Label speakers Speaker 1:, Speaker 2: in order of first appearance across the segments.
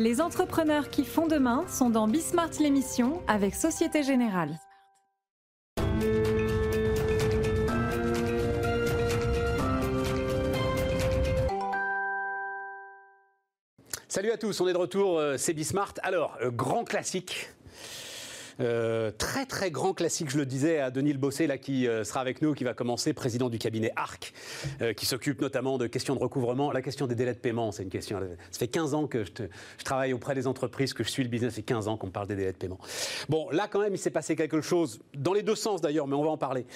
Speaker 1: Les entrepreneurs qui font demain sont dans Bismart l'émission avec Société Générale.
Speaker 2: Salut à tous, on est de retour, euh, c'est Bismart. Alors, euh, grand classique euh, très très grand classique, je le disais à Denis Le Bossé, là, qui euh, sera avec nous, qui va commencer, président du cabinet ARC, euh, qui s'occupe notamment de questions de recouvrement. La question des délais de paiement, c'est une question. Ça fait 15 ans que je, je, travaille auprès des entreprises, que je suis le business, ça fait 15 ans qu'on parle des délais de paiement. Bon, là quand même, il s'est passé quelque chose, dans les deux sens d'ailleurs, mais on va en parler.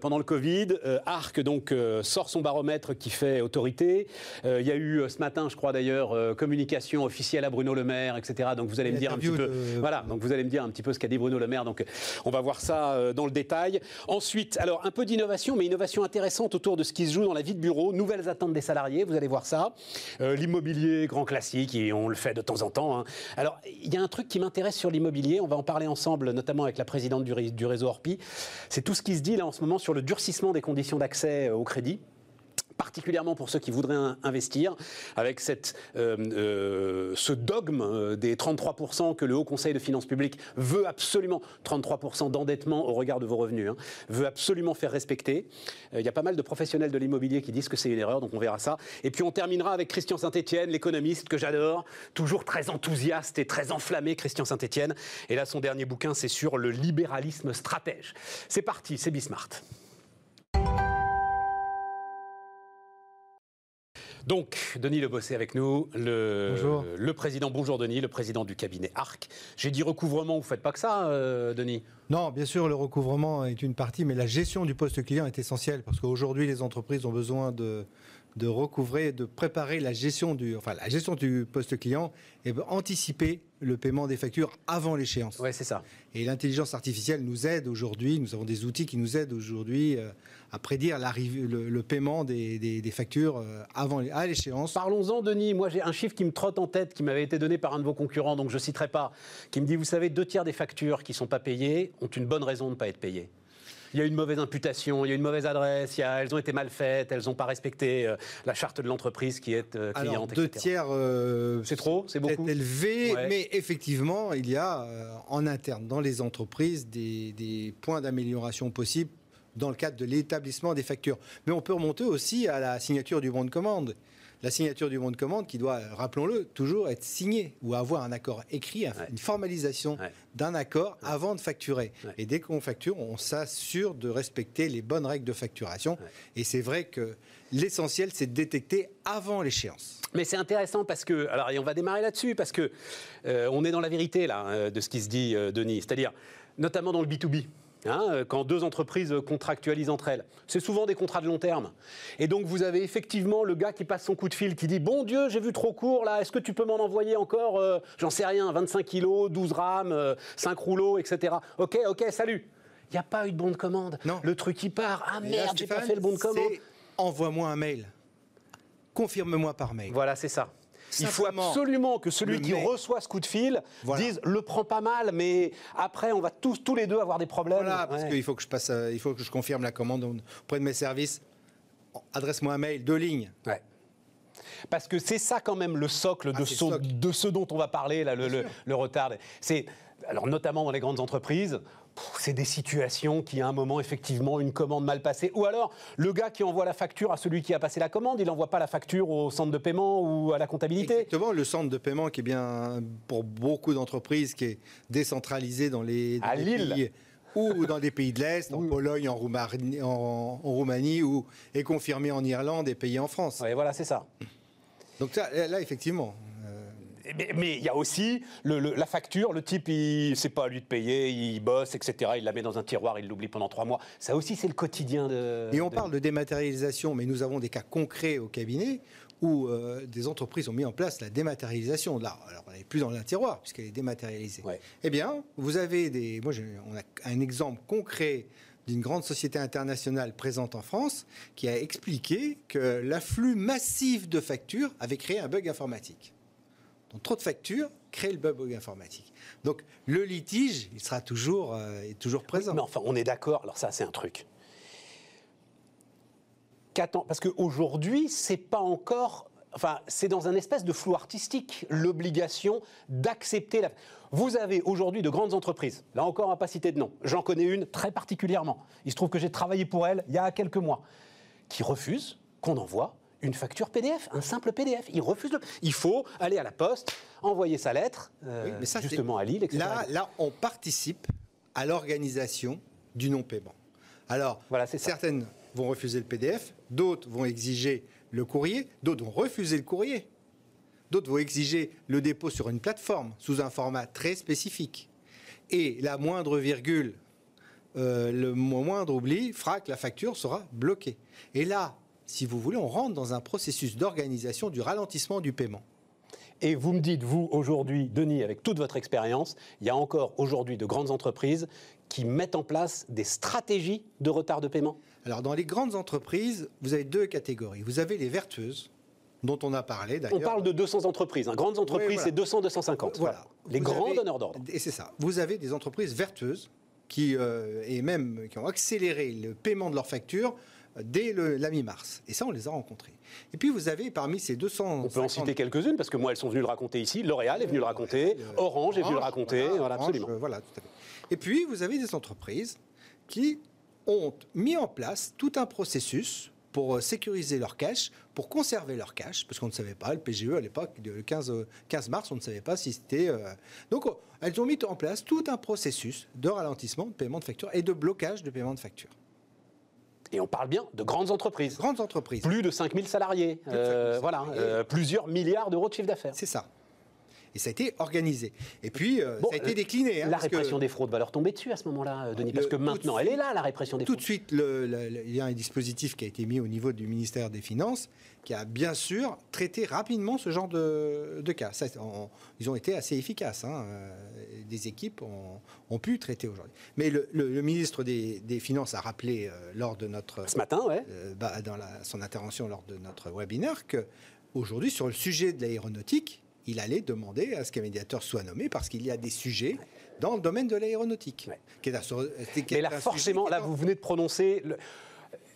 Speaker 2: pendant le Covid, ARC donc sort son baromètre qui fait autorité. il y a eu ce matin, je crois d'ailleurs, communication officielle à Bruno Le Maire, etc. Donc vous allez me dire un petit peu, voilà, donc vous allez me dire un petit peu ce qu'a dit Bruno Le Maire. Donc on va voir ça euh, dans le détail. Ensuite, alors un peu d'innovation, mais innovation intéressante autour de ce qui se joue dans la vie de bureau. Nouvelles attentes des salariés, vous allez voir ça. Euh, l'immobilier, grand classique, et on le fait de temps en temps. Hein. Alors il y a un truc qui m'intéresse sur l'immobilier, on va en parler ensemble, notamment avec la présidente du, du réseau Orpi. C'est tout ce qui se dit là en ce moment sur le durcissement des conditions d'accès euh, au crédit particulièrement pour ceux qui voudraient investir, avec cette, euh, euh, ce dogme euh, des 33% que le Haut Conseil de finances publiques veut absolument, 33% d'endettement au regard de vos revenus, hein, veut absolument faire respecter. Il y a pas mal de professionnels de l'immobilier qui disent que c'est une erreur, donc on verra ça. Et puis on terminera avec Christian Saint-Etienne, l'économiste que j'adore, toujours très enthousiaste et très enflammé, Christian Saint-Etienne. Et là, son dernier bouquin, c'est sur le libéralisme stratège. C'est parti, c'est Bismart. Donc, Denis Le Bossé avec nous, le, bonjour. le président, bonjour Denis, le président du cabinet ARC. J'ai dit recouvrement, vous ne faites pas que ça, euh, Denis?
Speaker 3: Non, bien sûr, le recouvrement est une partie, mais la gestion du poste client est essentielle parce qu'aujourd'hui, les entreprises ont besoin de, de recouvrer, de préparer la gestion du, enfin, la gestion du poste client et anticiper le paiement des factures avant l'échéance.
Speaker 2: Oui, c'est ça.
Speaker 3: Et l'intelligence artificielle nous aide aujourd'hui, nous avons des outils qui nous aident aujourd'hui euh, à prédire le, le, paiement des, des, factures euh, avant à l'échéance.
Speaker 2: Parlons-en, Denis. Moi, j'ai un chiffre qui me trotte en tête, qui m'avait été donné par un de vos concurrents, donc je ne citerai pas, qui me dit, vous savez, deux tiers des factures qui ne sont pas payées ont une bonne raison de ne pas être payées il y a une mauvaise imputation, il y a une mauvaise adresse, il y a, elles ont été mal faites, elles n'ont pas respecté euh, la charte de l'entreprise qui est euh, cliente. Alors,
Speaker 3: deux tiers, euh,
Speaker 2: c'est trop, c'est beaucoup.
Speaker 3: C'est élevé, mais effectivement, il y a en interne dans les entreprises des, des points d'amélioration possibles dans le cadre de l'établissement des factures. Mais on peut remonter aussi à la signature du bon de commande la signature du bon de commande qui doit, rappelons-le, toujours être signée ou avoir un accord écrit, une formalisation d'un accord avant de facturer. Et dès qu'on facture, on s'assure de respecter les bonnes règles de facturation. Et c'est vrai que l'essentiel, c'est de détecter avant l'échéance.
Speaker 2: Mais c'est intéressant parce que, alors, on va démarrer là-dessus parce que euh, on est dans la vérité là euh, de ce qui se dit, euh, Denis. C'est-à-dire, notamment dans le B 2 B. Hein, euh, quand deux entreprises contractualisent entre elles. C'est souvent des contrats de long terme. Et donc vous avez effectivement le gars qui passe son coup de fil, qui dit Bon Dieu, j'ai vu trop court là, est-ce que tu peux m'en envoyer encore, euh, j'en sais rien, 25 kilos, 12 rames, 5 euh, rouleaux, etc. Ok, ok, salut. Il n'y a pas eu de bon de commande. Non. Le truc qui part. Ah merde, j'ai pas fait le bon de commande.
Speaker 3: Envoie-moi un mail. Confirme-moi par mail.
Speaker 2: Voilà, c'est ça. Il faut absolument que celui qui reçoit ce coup de fil dise le prend pas mal, mais après on va tous, tous les deux avoir des problèmes.
Speaker 3: Voilà, parce qu'il faut que je passe, euh, il faut que je confirme la commande auprès de mes services. Adresse-moi un mail, deux lignes.
Speaker 2: Ouais. Parce que c'est ça quand même le socle, de, ah, de, ce dont on va parler, là, le, le, retard. C'est alors notamment dans les grandes entreprises, c'est des situations qui, à un moment, effectivement, une commande mal passée. Ou alors, le gars qui envoie la facture à celui qui a passé la commande, il n'envoie pas la facture au centre de paiement ou à la comptabilité.
Speaker 3: Exactement, le centre de paiement qui est bien, pour beaucoup d'entreprises, qui est décentralisé dans les...
Speaker 2: à Lille
Speaker 3: ou dans des pays de l'Est, en Pologne, en Roumanie, en, Roumanie, ou est confirmé en Irlande et payé en France.
Speaker 2: Oui, voilà, c'est ça.
Speaker 3: Donc là, effectivement,
Speaker 2: mais il y a aussi la facture, le type, c'est pas à lui de payer, il bosse, etc. Il la met dans un tiroir, il l'oublie pendant trois mois. Ça aussi, c'est le quotidien de.
Speaker 3: Et on parle de dématérialisation, mais nous avons des cas concrets au cabinet où euh, des entreprises ont mis en place la dématérialisation. Là, alors on n'est plus dans un tiroir puisqu'elle est dématérialisée. Eh bien, vous avez des. Moi, on a un exemple concret d'une grande société internationale présente en France qui a expliqué que l'afflux massif de factures avait créé un bug informatique. Donc trop de factures crée le bug informatique. Donc le litige, il sera toujours, euh, est toujours présent.
Speaker 2: mais enfin, on est d'accord. Alors ça, c'est un truc. Parce qu'aujourd'hui, c'est pas encore enfin, c'est dans un espèce de flou artistique, l'obligation d'accepter la. Vous avez aujourd'hui de grandes entreprises, là encore, on va pas citer de nom. J'en connais une très particulièrement. Il se trouve que j'ai travaillé pour elle il y a quelques mois, qui refuse qu'on envoie une facture PDF, un simple PDF. Le. Il faut aller à la poste, envoyer sa lettre, euh,
Speaker 3: Oui, mais ça,
Speaker 2: justement à Lille, etc.
Speaker 3: Là, là, on participe à l'organisation du non-paiement. Alors,
Speaker 2: Voilà, c'est ça.
Speaker 3: certaines vont refuser le PDF, d'autres vont exiger le courrier, d'autres vont refuser le courrier, d'autres vont exiger le dépôt sur une plateforme sous un format très spécifique. Et la moindre virgule, euh, le moindre oubli fera que la facture sera bloquée. Et là, si vous voulez, on rentre dans un processus d'organisation du ralentissement du paiement.
Speaker 2: Et vous me dites, vous, aujourd'hui, Denis, avec toute votre expérience, il y a encore aujourd'hui de grandes entreprises qui mettent en place des stratégies de retard de paiement?
Speaker 3: Alors, dans les grandes entreprises, vous avez deux catégories. Vous avez les vertueuses, dont on a parlé d'ailleurs.
Speaker 2: On parle de 200 entreprises. hein. Grandes entreprises,
Speaker 3: voilà.
Speaker 2: c'est 200, 250.
Speaker 3: Voilà.
Speaker 2: Les
Speaker 3: Vous
Speaker 2: grands
Speaker 3: avez-
Speaker 2: donneurs d'ordre.
Speaker 3: Et c'est ça. Vous avez des entreprises vertueuses qui, euh, et même, qui ont accéléré le paiement de leurs factures dès le- la mi-mars. Et ça, on les a rencontrés. Et puis, vous avez parmi ces 200...
Speaker 2: On peut en citer quelques-unes, parce que moi, elles sont venues le raconter ici. L'Oréal est venu le raconter. Orange est venu le raconter. Voilà, absolument.
Speaker 3: euh, voilà, tout à fait. Et puis, vous avez des entreprises qui ont mis en place tout un processus pour euh, sécuriser leur cash, pour conserver leur cash, parce qu'on ne savait pas, le PGE à l'époque, le 15, euh, 15 mars, on ne savait pas si c'était... euh, Donc, oh, elles ont mis en place tout un processus de ralentissement de paiement de factures et de blocage de paiement de factures.
Speaker 2: Et on parle bien de grandes entreprises.
Speaker 3: Grandes entreprises.
Speaker 2: Plus de 5000 salariés.
Speaker 3: de 5000
Speaker 2: Euh, voilà,
Speaker 3: salariés.
Speaker 2: euh, plusieurs milliards d'euros de chiffre d'affaires.
Speaker 3: C'est ça. Et ça a été organisé. Et puis, euh,
Speaker 2: Bon,
Speaker 3: ça a été décliné. hein,
Speaker 2: La
Speaker 3: que-
Speaker 2: répression des fraudes va leur tomber dessus à ce moment-là, euh, Denis, parce que
Speaker 3: tout
Speaker 2: maintenant, elle est là, la répression des
Speaker 3: Tout
Speaker 2: fraudes.
Speaker 3: de suite, le- le- le- il y a un dispositif qui a été mis au niveau du ministère des Finances qui a bien sûr traité rapidement ce genre de, de cas. Ça, on- ils ont été assez efficaces. hein. Euh, Des équipes ont, ont pu traiter aujourd'hui. Mais le, ministre des, des Finances a rappelé euh, lors de notre
Speaker 2: Ce matin, ouais.
Speaker 3: euh, bah, dans la- son intervention lors de notre webinaire que aujourd'hui sur le sujet de l'aéronautique, il allait demander à ce qu'un médiateur soit nommé parce qu'il y a des sujets dans le domaine de l'aéronautique.
Speaker 2: Ouais.
Speaker 3: qui est un sur- qui est
Speaker 2: Mais là, forcément, là, vous venez de prononcer le,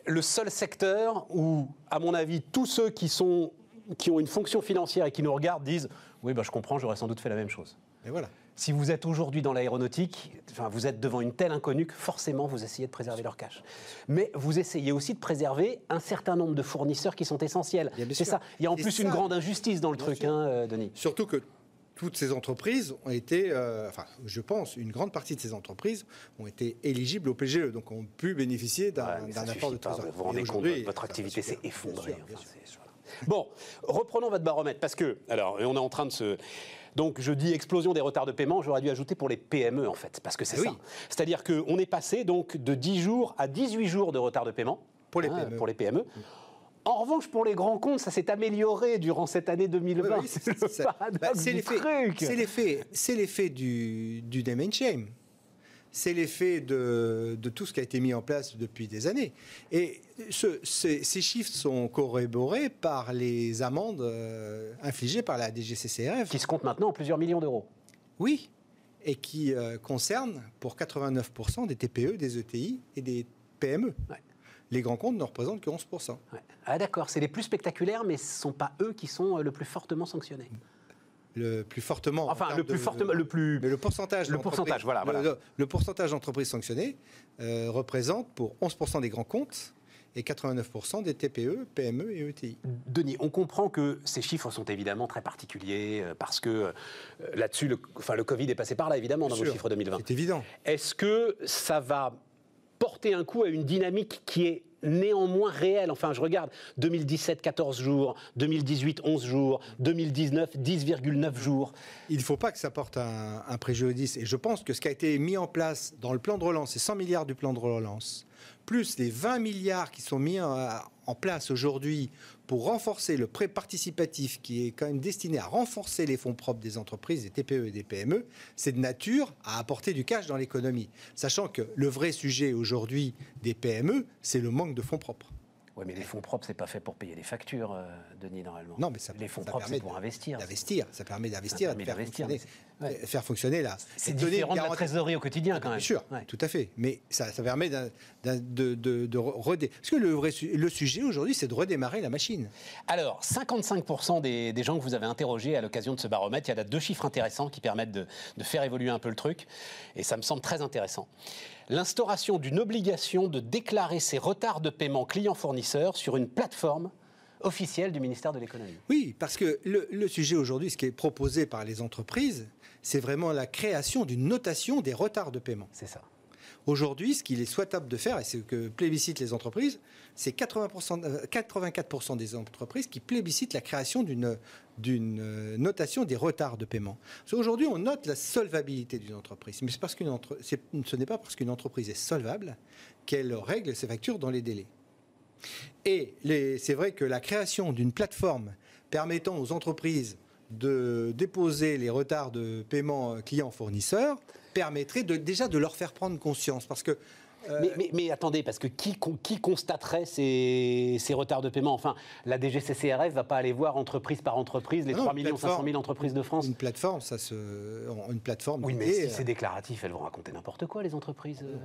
Speaker 2: le seul secteur où, à mon avis, tous ceux qui, sont, qui ont une fonction financière et qui nous regardent disent Oui, bah, je comprends, j'aurais sans doute fait la même chose.
Speaker 3: Et voilà.
Speaker 2: Si vous êtes aujourd'hui dans l'aéronautique, enfin, vous êtes devant une telle inconnue que forcément vous essayez de préserver leur cash. Mais vous essayez aussi de préserver un certain nombre de fournisseurs qui sont essentiels. C'est ça. Il y a en plus une grande injustice dans le
Speaker 3: Bien
Speaker 2: truc, hein, euh, Denis.
Speaker 3: Surtout que toutes ces entreprises ont été, euh, enfin, je pense, une grande partie de ces entreprises ont été éligibles au PGE, donc ont pu bénéficier d'un
Speaker 2: Ouais,
Speaker 3: apport de trésorerie.
Speaker 2: Vous vous rendez compte, votre activité s'est
Speaker 3: Bien
Speaker 2: effondrée.
Speaker 3: sûr, bien
Speaker 2: Enfin,
Speaker 3: sûr.
Speaker 2: c'est- voilà. Bon, reprenons votre baromètre, parce que, alors, on est en train de se... Donc, je dis explosion des retards de paiement, j'aurais dû ajouter pour les PME, en fait, parce que c'est
Speaker 3: Ah
Speaker 2: ça. C'est-à-dire qu'on est passé, donc, de 10 jours à 18 jours de retard de paiement.
Speaker 3: Pour les
Speaker 2: hein,
Speaker 3: PME.
Speaker 2: Pour les PME. En revanche, pour les grands comptes, ça s'est amélioré durant cette année 2020.
Speaker 3: Oui, oui, bah, c'est l'effet-. C'est l'effet, c'est l'effet du, du name and shame. C'est l'effet de, de tout ce qui a été mis en place depuis des années. Et ce- ces, ces chiffres sont corroborés par les amendes euh, infligées par la DGCCRF.
Speaker 2: Qui se compte maintenant en plusieurs millions d'euros.
Speaker 3: Oui, et qui euh, concernent pour 89% des TPE, des ETI et des PME.
Speaker 2: Ouais.
Speaker 3: Les grands comptes ne représentent que 11%.
Speaker 2: Ouais. Ah d'accord, c'est les plus spectaculaires, mais ce ne sont pas eux qui sont euh, le plus fortement sanctionnés.
Speaker 3: Le plus fortement. en
Speaker 2: Enfin, le plus
Speaker 3: de-
Speaker 2: fortement, le plus...
Speaker 3: Mais le pourcentage,
Speaker 2: Le
Speaker 3: d'entreprises-
Speaker 2: pourcentage, voilà, voilà.
Speaker 3: le- le pourcentage d'entreprises sanctionnées euh, représente pour 11% des grands comptes et 89% des TPE, PME et ETI.
Speaker 2: Denis, on comprend que ces chiffres sont évidemment très particuliers euh, parce que euh, là-dessus, le, enfin, le Covid est passé par là, évidemment, dans vos chiffres 2020.
Speaker 3: C'est évident.
Speaker 2: Est-ce que ça va porter un coup à une dynamique qui est néanmoins réelle Enfin, je regarde 2017, 14 jours, 2018, 11 jours, 2019, 10,9 jours.
Speaker 3: Il ne faut pas que ça porte un, un préjudice. Et je pense que ce qui a été mis en place dans le plan de relance, ces 100 milliards du plan de relance, plus les 20 milliards qui sont mis en, place aujourd'hui pour renforcer le prêt participatif, qui est quand même destiné à renforcer les fonds propres des entreprises, des TPE et des PME, c'est de nature à apporter du cash dans l'économie. Sachant que le vrai sujet aujourd'hui des PME, c'est le manque de fonds propres.
Speaker 2: Oui, mais les fonds propres, c'est pas fait pour payer les factures, euh, Denis, normalement.
Speaker 3: Non, mais ça,
Speaker 2: les fonds
Speaker 3: ça
Speaker 2: propres, c'est
Speaker 3: permet
Speaker 2: pour investir.
Speaker 3: D'investir, ça permet d'investir, de faire fonctionner,
Speaker 2: mais c'est-
Speaker 3: faire fonctionner là.
Speaker 2: C'est
Speaker 3: Et donner une
Speaker 2: différent de la trésorerie au quotidien, quand même.
Speaker 3: Bien sûr,
Speaker 2: Ouais.
Speaker 3: tout à fait. Mais ça, ça permet de, de, de redé- Parce que le, vrai su- le sujet aujourd'hui, c'est de redémarrer la machine.
Speaker 2: Alors, 55% des, des gens que vous avez interrogés à l'occasion de ce baromètre, il y a là deux chiffres intéressants qui permettent de, de faire évoluer un peu le truc, et ça me semble très intéressant. L'instauration d'une obligation de déclarer ses retards de paiement clients-fournisseurs sur une plateforme officielle du ministère de l'économie.
Speaker 3: Oui, parce que le, le sujet aujourd'hui, ce qui est proposé par les entreprises, c'est vraiment la création d'une notation des retards de paiement.
Speaker 2: C'est ça.
Speaker 3: Aujourd'hui, ce qu'il est souhaitable de faire, et c'est ce que plébiscitent les entreprises, c'est 80%, euh, 84% des entreprises qui plébiscitent la création d'une euh, notation des retards de paiement. Parce qu'aujourd'hui, on note la solvabilité d'une entreprise, mais ce n'est pas parce qu'une entreprise est solvable qu'elle règle ses factures dans les délais. Et c'est vrai que la création d'une plateforme permettant aux entreprises de déposer les retards de paiement clients-fournisseurs permettrait de, déjà de leur faire prendre conscience. Parce que euh,
Speaker 2: Mais, mais- mais attendez, parce que qui, con- qui constaterait ces, ces retards de paiement? Enfin, la DGCCRF va pas aller voir entreprise par entreprise les
Speaker 3: Ah non,
Speaker 2: 3
Speaker 3: une
Speaker 2: 500 000
Speaker 3: plateforme-
Speaker 2: entreprises de France
Speaker 3: une plateforme, ça se, une plateforme.
Speaker 2: Oui, mais si
Speaker 3: euh,
Speaker 2: c'est déclaratif, elles vont raconter n'importe quoi, les entreprises. euh,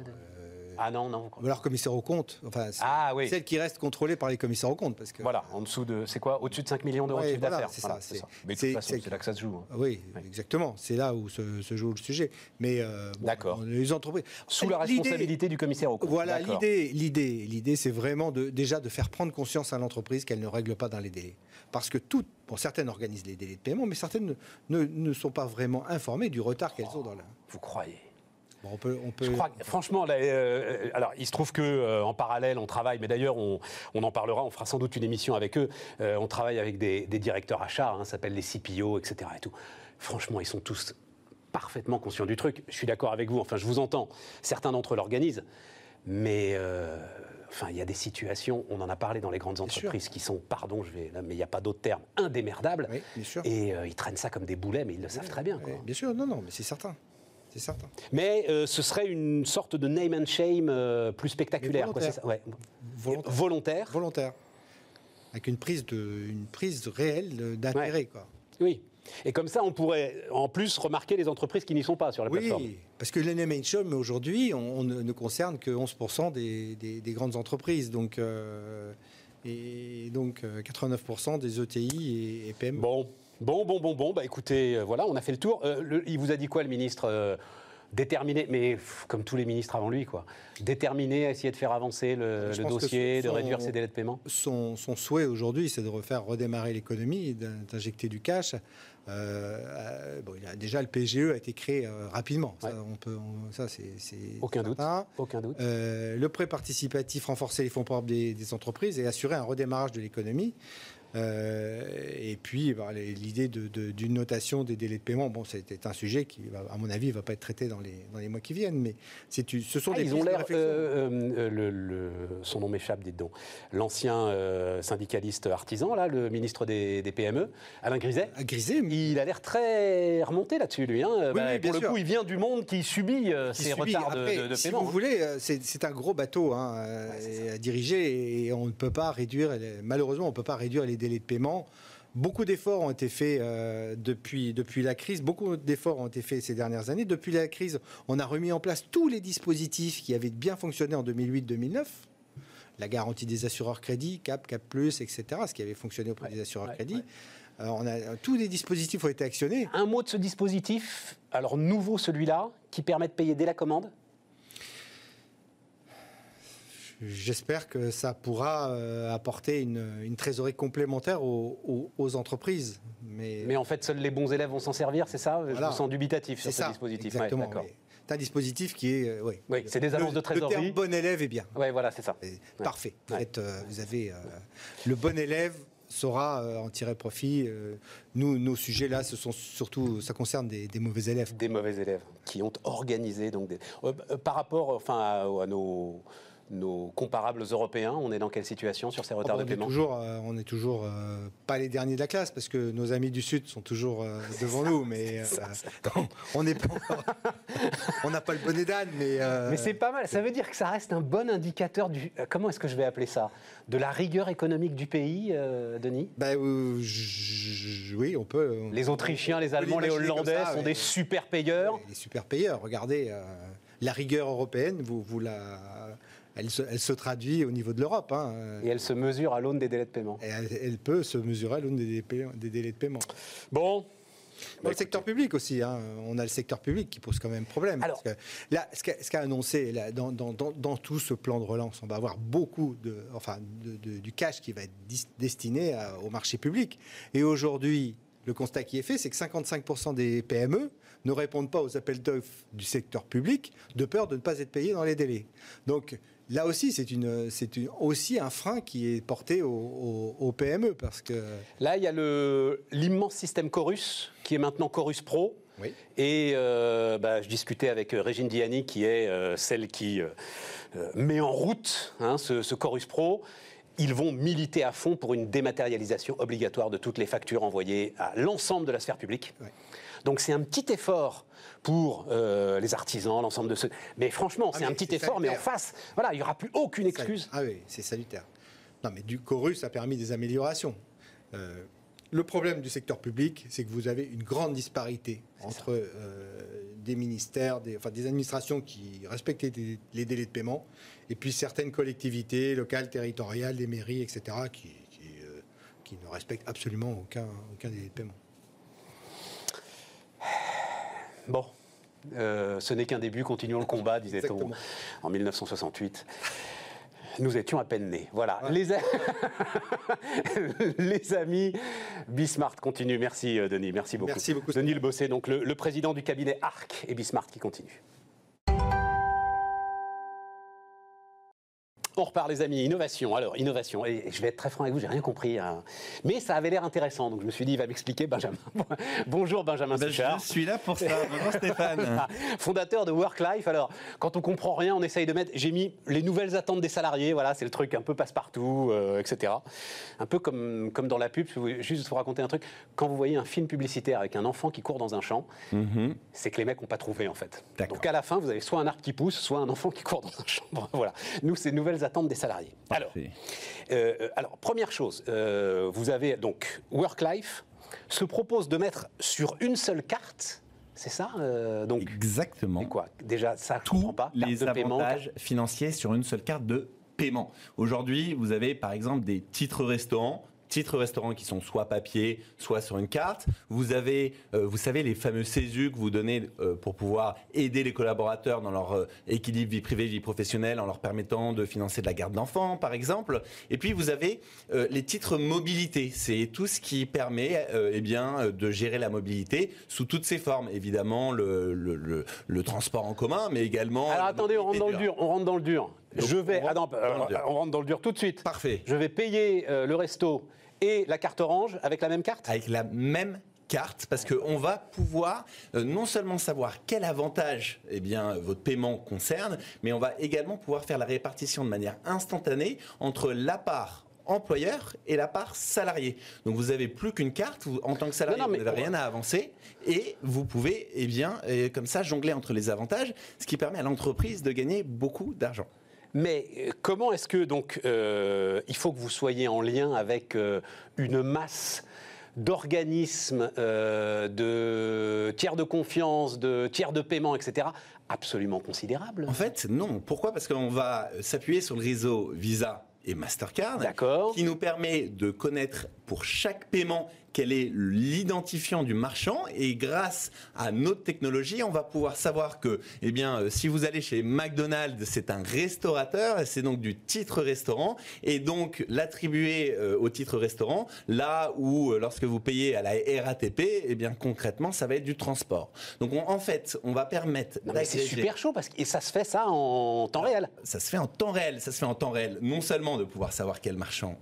Speaker 2: Ah non, non. vous
Speaker 3: alors commissaire aux comptes, enfin,
Speaker 2: Ah oui.
Speaker 3: celle qui reste contrôlée par les commissaires aux comptes, parce que
Speaker 2: Voilà, en dessous de. C'est quoi Au-dessus de 5 millions d'euros
Speaker 3: Ouais,
Speaker 2: de chiffre
Speaker 3: voilà,
Speaker 2: d'affaires.
Speaker 3: c'est
Speaker 2: Voilà,
Speaker 3: ça,
Speaker 2: ça. Mais de
Speaker 3: c'est-
Speaker 2: toute façon,
Speaker 3: c'est-
Speaker 2: là que ça se joue. hein.
Speaker 3: Oui, exactement. C'est là où se, se joue le sujet. Mais euh, bon,
Speaker 2: D'accord.
Speaker 3: Les entreprises.
Speaker 2: Sous la responsabilité du commissaire au compte.
Speaker 3: Voilà, l'idée, l'idée, l'idée, c'est vraiment de, déjà de faire prendre conscience à l'entreprise qu'elle ne règle pas dans les délais. Parce que toutes, bon, certaines organisent les délais de paiement, mais certaines ne, ne- ne sont pas vraiment informées du retard qu'elles ont dans la.
Speaker 2: Vous croyez
Speaker 3: Bon, on peut, on peut.
Speaker 2: Je crois que, franchement, là, euh, alors il se trouve que euh, en parallèle, on travaille, mais d'ailleurs, on, on en parlera, on fera sans doute une émission avec eux. Euh, on travaille avec des, des directeurs achats, hein, ça s'appelle les CPO, etc. Et tout. Franchement, ils sont tous parfaitement conscients du truc. Je suis d'accord avec vous. Enfin, je vous entends. Certains d'entre eux l'organisent, mais enfin, il y a des situations. On en a parlé dans les grandes entreprises qui sont, pardon, je vais, là, mais il n'y a pas d'autre terme, indémerdables.
Speaker 3: Oui, bien sûr.
Speaker 2: Et euh, ils traînent ça comme des boulets, mais ils le savent très bien. quoi.
Speaker 3: Bien sûr, non, non, mais c'est certain. C'est certain.
Speaker 2: Mais euh, ce serait une sorte de name and shame euh, plus spectaculaire. Quoi, Ouais.
Speaker 3: Volontaire.
Speaker 2: Volontaire.
Speaker 3: Volontaire. Avec une prise, de, une prise réelle d'intérêt, quoi.
Speaker 2: Oui. Et comme ça, on pourrait en plus remarquer les entreprises qui n'y sont pas sur la plateforme.
Speaker 3: Oui, parce que l'année mainstream aujourd'hui, on, on ne, ne concerne que 11% des, des- des grandes entreprises, donc euh, et donc euh, 89% des ETI et, et PME.
Speaker 2: Bon, bon, bon, bon, bon. Bah écoutez, euh, voilà, on a fait le tour. Euh, le- il vous a dit quoi, le ministre euh, Déterminé, mais pff, comme tous les ministres avant lui, quoi. Déterminé à essayer de faire avancer le, dossier,
Speaker 3: son-
Speaker 2: de réduire ses délais de paiement.
Speaker 3: Son, son souhait aujourd'hui, c'est de refaire redémarrer l'économie, d'in- d'injecter du cash. Euh, bon, il a, déjà, le PGE a été créé euh, rapidement. Ça,
Speaker 2: Ouais.
Speaker 3: on peut, on- ça c'est
Speaker 2: Aucun doute. Aucun doute.
Speaker 3: Euh, le prêt participatif, renforcer les fonds propres des, des entreprises et assurer un redémarrage de l'économie. Euh, et puis, bah, l'idée de- de- d'une notation des délais de paiement, bon, c'était un sujet qui, va- à mon avis, ne va pas être traité dans les, dans les mois qui viennent. Mais ce sont
Speaker 2: Ah,
Speaker 3: des
Speaker 2: ils ont l'air. euh, euh, son nom m'échappe, dites donc. L'ancien syndicaliste artisan, là, le ministre des, des PME, Alain Griset.
Speaker 3: Griser, mais
Speaker 2: Il a l'air très remonté là-dessus, lui. hein.
Speaker 3: Oui,
Speaker 2: Bah,
Speaker 3: oui,
Speaker 2: pour le
Speaker 3: sûr.
Speaker 2: coup, il vient du monde qui subit
Speaker 3: qui
Speaker 2: ces
Speaker 3: subit.
Speaker 2: retards de-
Speaker 3: Après,
Speaker 2: de, de
Speaker 3: si
Speaker 2: paiement.
Speaker 3: vous voulez, euh, c'est un gros bateau hein,
Speaker 2: Ouais,
Speaker 3: à diriger et on ne peut pas réduire, malheureusement, on ne peut pas réduire les délais de paiement. Beaucoup d'efforts ont été faits euh, depuis, depuis la crise, beaucoup d'efforts ont été faits ces dernières années. Depuis la crise, on a remis en place tous les dispositifs qui avaient bien fonctionné en 2008-2009. La garantie des assureurs crédits, CAP, CAP, etc., ce qui avait fonctionné auprès
Speaker 2: Ouais,
Speaker 3: des assureurs
Speaker 2: ouais,
Speaker 3: crédits.
Speaker 2: ouais.
Speaker 3: Euh, on a, tous les dispositifs ont été actionnés.
Speaker 2: Un mot de ce dispositif, alors nouveau celui-là, qui permet de payer dès la commande?
Speaker 3: J'espère que ça pourra euh, apporter une, une trésorerie complémentaire aux, aux- aux entreprises. Mais,
Speaker 2: Mais en fait, seuls les bons élèves vont s'en servir, c'est ça? Je
Speaker 3: Voilà.
Speaker 2: vous sens dubitatif sur ce
Speaker 3: ça,
Speaker 2: dispositif. Ouais,
Speaker 3: exactement. mais C'est un dispositif qui est, euh, oui.
Speaker 2: Oui, c'est des avances
Speaker 3: Le-
Speaker 2: de trésorerie.
Speaker 3: Le terme bon élève est bien.
Speaker 2: Ouais, voilà, c'est ça. Ouais.
Speaker 3: Parfait. Vous,
Speaker 2: Ouais.
Speaker 3: êtes, euh, vous avez euh, le bon élève saura en tirer profit. Nous, nos sujets là, ce sont surtout, ça concerne des, des mauvais élèves.
Speaker 2: Des mauvais élèves qui ont organisé donc des... Par rapport, enfin, à, à nos nos comparables européens On est dans quelle situation sur ces retards
Speaker 3: on
Speaker 2: de paiement
Speaker 3: est toujours, euh, On n'est toujours pas les derniers de la classe parce que nos amis du Sud sont toujours devant nous, mais on n'est pas on n'a pas le bonnet d'âne, mais.
Speaker 2: Mais c'est pas mal. Ça veut dire que ça reste un bon indicateur du. Comment est-ce que je vais appeler ça? De la rigueur économique du pays, Denis?
Speaker 3: Ben, Oui, on peut.
Speaker 2: Les Autrichiens, les Allemands, les Hollandais sont des super payeurs.
Speaker 3: Les super payeurs. Regardez la rigueur européenne, vous, vous la, elle se, traduit au niveau de l'Europe. Hein.
Speaker 2: Et elle se mesure à l'aune des délais de paiement.
Speaker 3: elle, peut se mesurer à l'aune des, délais de paiement.
Speaker 2: Bon.
Speaker 3: Dans le secteur public aussi, hein. on a le secteur public qui pose quand même problème. Alors, là, ce qu'a annoncé dans, dans, tout ce plan de relance, on va avoir beaucoup de, enfin, du cash qui va être destiné au marché public. Et aujourd'hui, le constat qui est fait, c'est que 55% des PME ne répondent pas aux appels d'offres du secteur public de peur de ne pas être payés dans les délais. Donc là aussi, c'est une, c'est aussi un frein qui est porté aux, PME parce que
Speaker 2: là, il y a le l'immense système Chorus qui est maintenant Chorus Pro. Et euh, bah, je discutais avec euh, Régine Diani, qui est euh, celle qui met en route hein, ce, Chorus Pro ils vont militer à fond pour une dématérialisation obligatoire de toutes les factures envoyées à l'ensemble de la sphère publique. Donc c'est un petit effort pour euh, les artisans, l'ensemble de ceux. Mais franchement, ah, c'est un petit effort, mais en face, voilà, il n'y aura plus aucune excuse.
Speaker 3: Ah oui, c'est salutaire. Non, mais du chorus a permis des améliorations. Euh, le problème du secteur public, c'est que vous avez une grande disparité entre euh, des ministères, des, enfin, des administrations qui respectent les, délais de paiement, et puis certaines collectivités locales, territoriales, des mairies, etc., qui, qui, ne respectent absolument aucun, aucun délai de paiement.
Speaker 2: Bon, euh, ce n'est qu'un début, continuons le combat, disait-on en 1968. Nous étions à peine nés. Voilà. Les, Les, amis, Bismart continue. Merci euh, Denis, merci beaucoup.
Speaker 3: Merci beaucoup.
Speaker 2: Denis Le Bossé, donc le, le président du cabinet ARC et Bismart qui continue. On repart, les amis. Innovation. Alors, innovation. Et je vais être très franc avec vous, j'ai rien compris. Hein. Mais ça avait l'air intéressant. Donc, je me suis dit, il va m'expliquer, Benjamin. Bonjour, Benjamin ben,
Speaker 4: Je suis là pour ça. Bonjour, Stéphane.
Speaker 2: Fondateur de WorkLife. Alors, quand on comprend rien, on essaye de mettre. J'ai mis les nouvelles attentes des salariés. Voilà, c'est le truc un peu passe-partout, euh, etc. Un peu comme, comme dans la pub. Juste vous raconter un truc. Quand vous voyez un film publicitaire avec un enfant qui court dans un champ, mhm. c'est que les mecs n'ont pas trouvé, en fait. Donc, à la fin, vous avez soit un arbre qui pousse, soit un enfant qui court dans un champ. Voilà. Nous, ces nouvelles des salariés. Alors, euh, alors, première chose, euh, vous avez donc WorkLife se propose de mettre sur une seule carte. C'est ça
Speaker 4: euh, donc, Exactement.
Speaker 2: quoi? Déjà, ça,
Speaker 4: Tous pas. les avantages financiers sur une seule carte de paiement. Aujourd'hui, vous avez par exemple des titres restaurants titres restaurants qui sont soit papier, soit sur une carte. Vous avez, euh, vous savez, les fameux CESU que vous donnez euh, pour pouvoir aider les collaborateurs dans leur euh, équilibre vie privée, vie professionnelle, en leur permettant de financer de la garde d'enfants, par exemple. Et puis vous avez les titres mobilité. C'est tout ce qui permet, eh bien, de gérer la mobilité sous toutes ses formes. Évidemment, le, le, le, transport en commun, mais également.
Speaker 2: Alors attendez, on rentre dans le dur. On rentre dans le dur. Je vais. On rentre, ah on rentre dans le dur tout de suite.
Speaker 4: Parfait.
Speaker 2: Je vais payer le resto et la carte orange avec la même carte
Speaker 4: Avec la même carte parce qu'on va pouvoir euh, non seulement savoir quel avantage eh bien, votre paiement concerne, mais on va également pouvoir faire la répartition de manière instantanée entre la part employeur et la part salarié. Donc vous n'avez plus qu'une carte, en tant que salarié, vous n'avez rien à avancer et vous pouvez eh bien, euh, comme ça jongler entre les avantages, ce qui permet à l'entreprise de gagner beaucoup d'argent.
Speaker 2: Mais euh, comment est-ce que donc euh, il faut que vous soyez en lien avec euh, une masse d'organismes, de tiers de confiance, de tiers de paiement, etc., absolument considérable
Speaker 4: En fait, non. Pourquoi? Parce qu'on va s'appuyer sur le réseau Visa et Mastercard, qui nous permet de connaître pour chaque paiement quel est l'identifiant du marchand et grâce à notre technologie, on va pouvoir savoir que, eh bien, euh, si vous allez chez McDonald's, c'est un restaurateur, c'est donc du titre restaurant et donc l'attribuer euh, au titre restaurant là où euh, lorsque vous payez à la RATP, eh bien concrètement, ça va être du transport. Donc en fait, on va permettre.
Speaker 2: C'est super chaud parce que et ça se fait ça en temps réel.
Speaker 4: Ça se fait en temps réel. Ça se fait en temps réel. Non seulement de pouvoir savoir quel marchand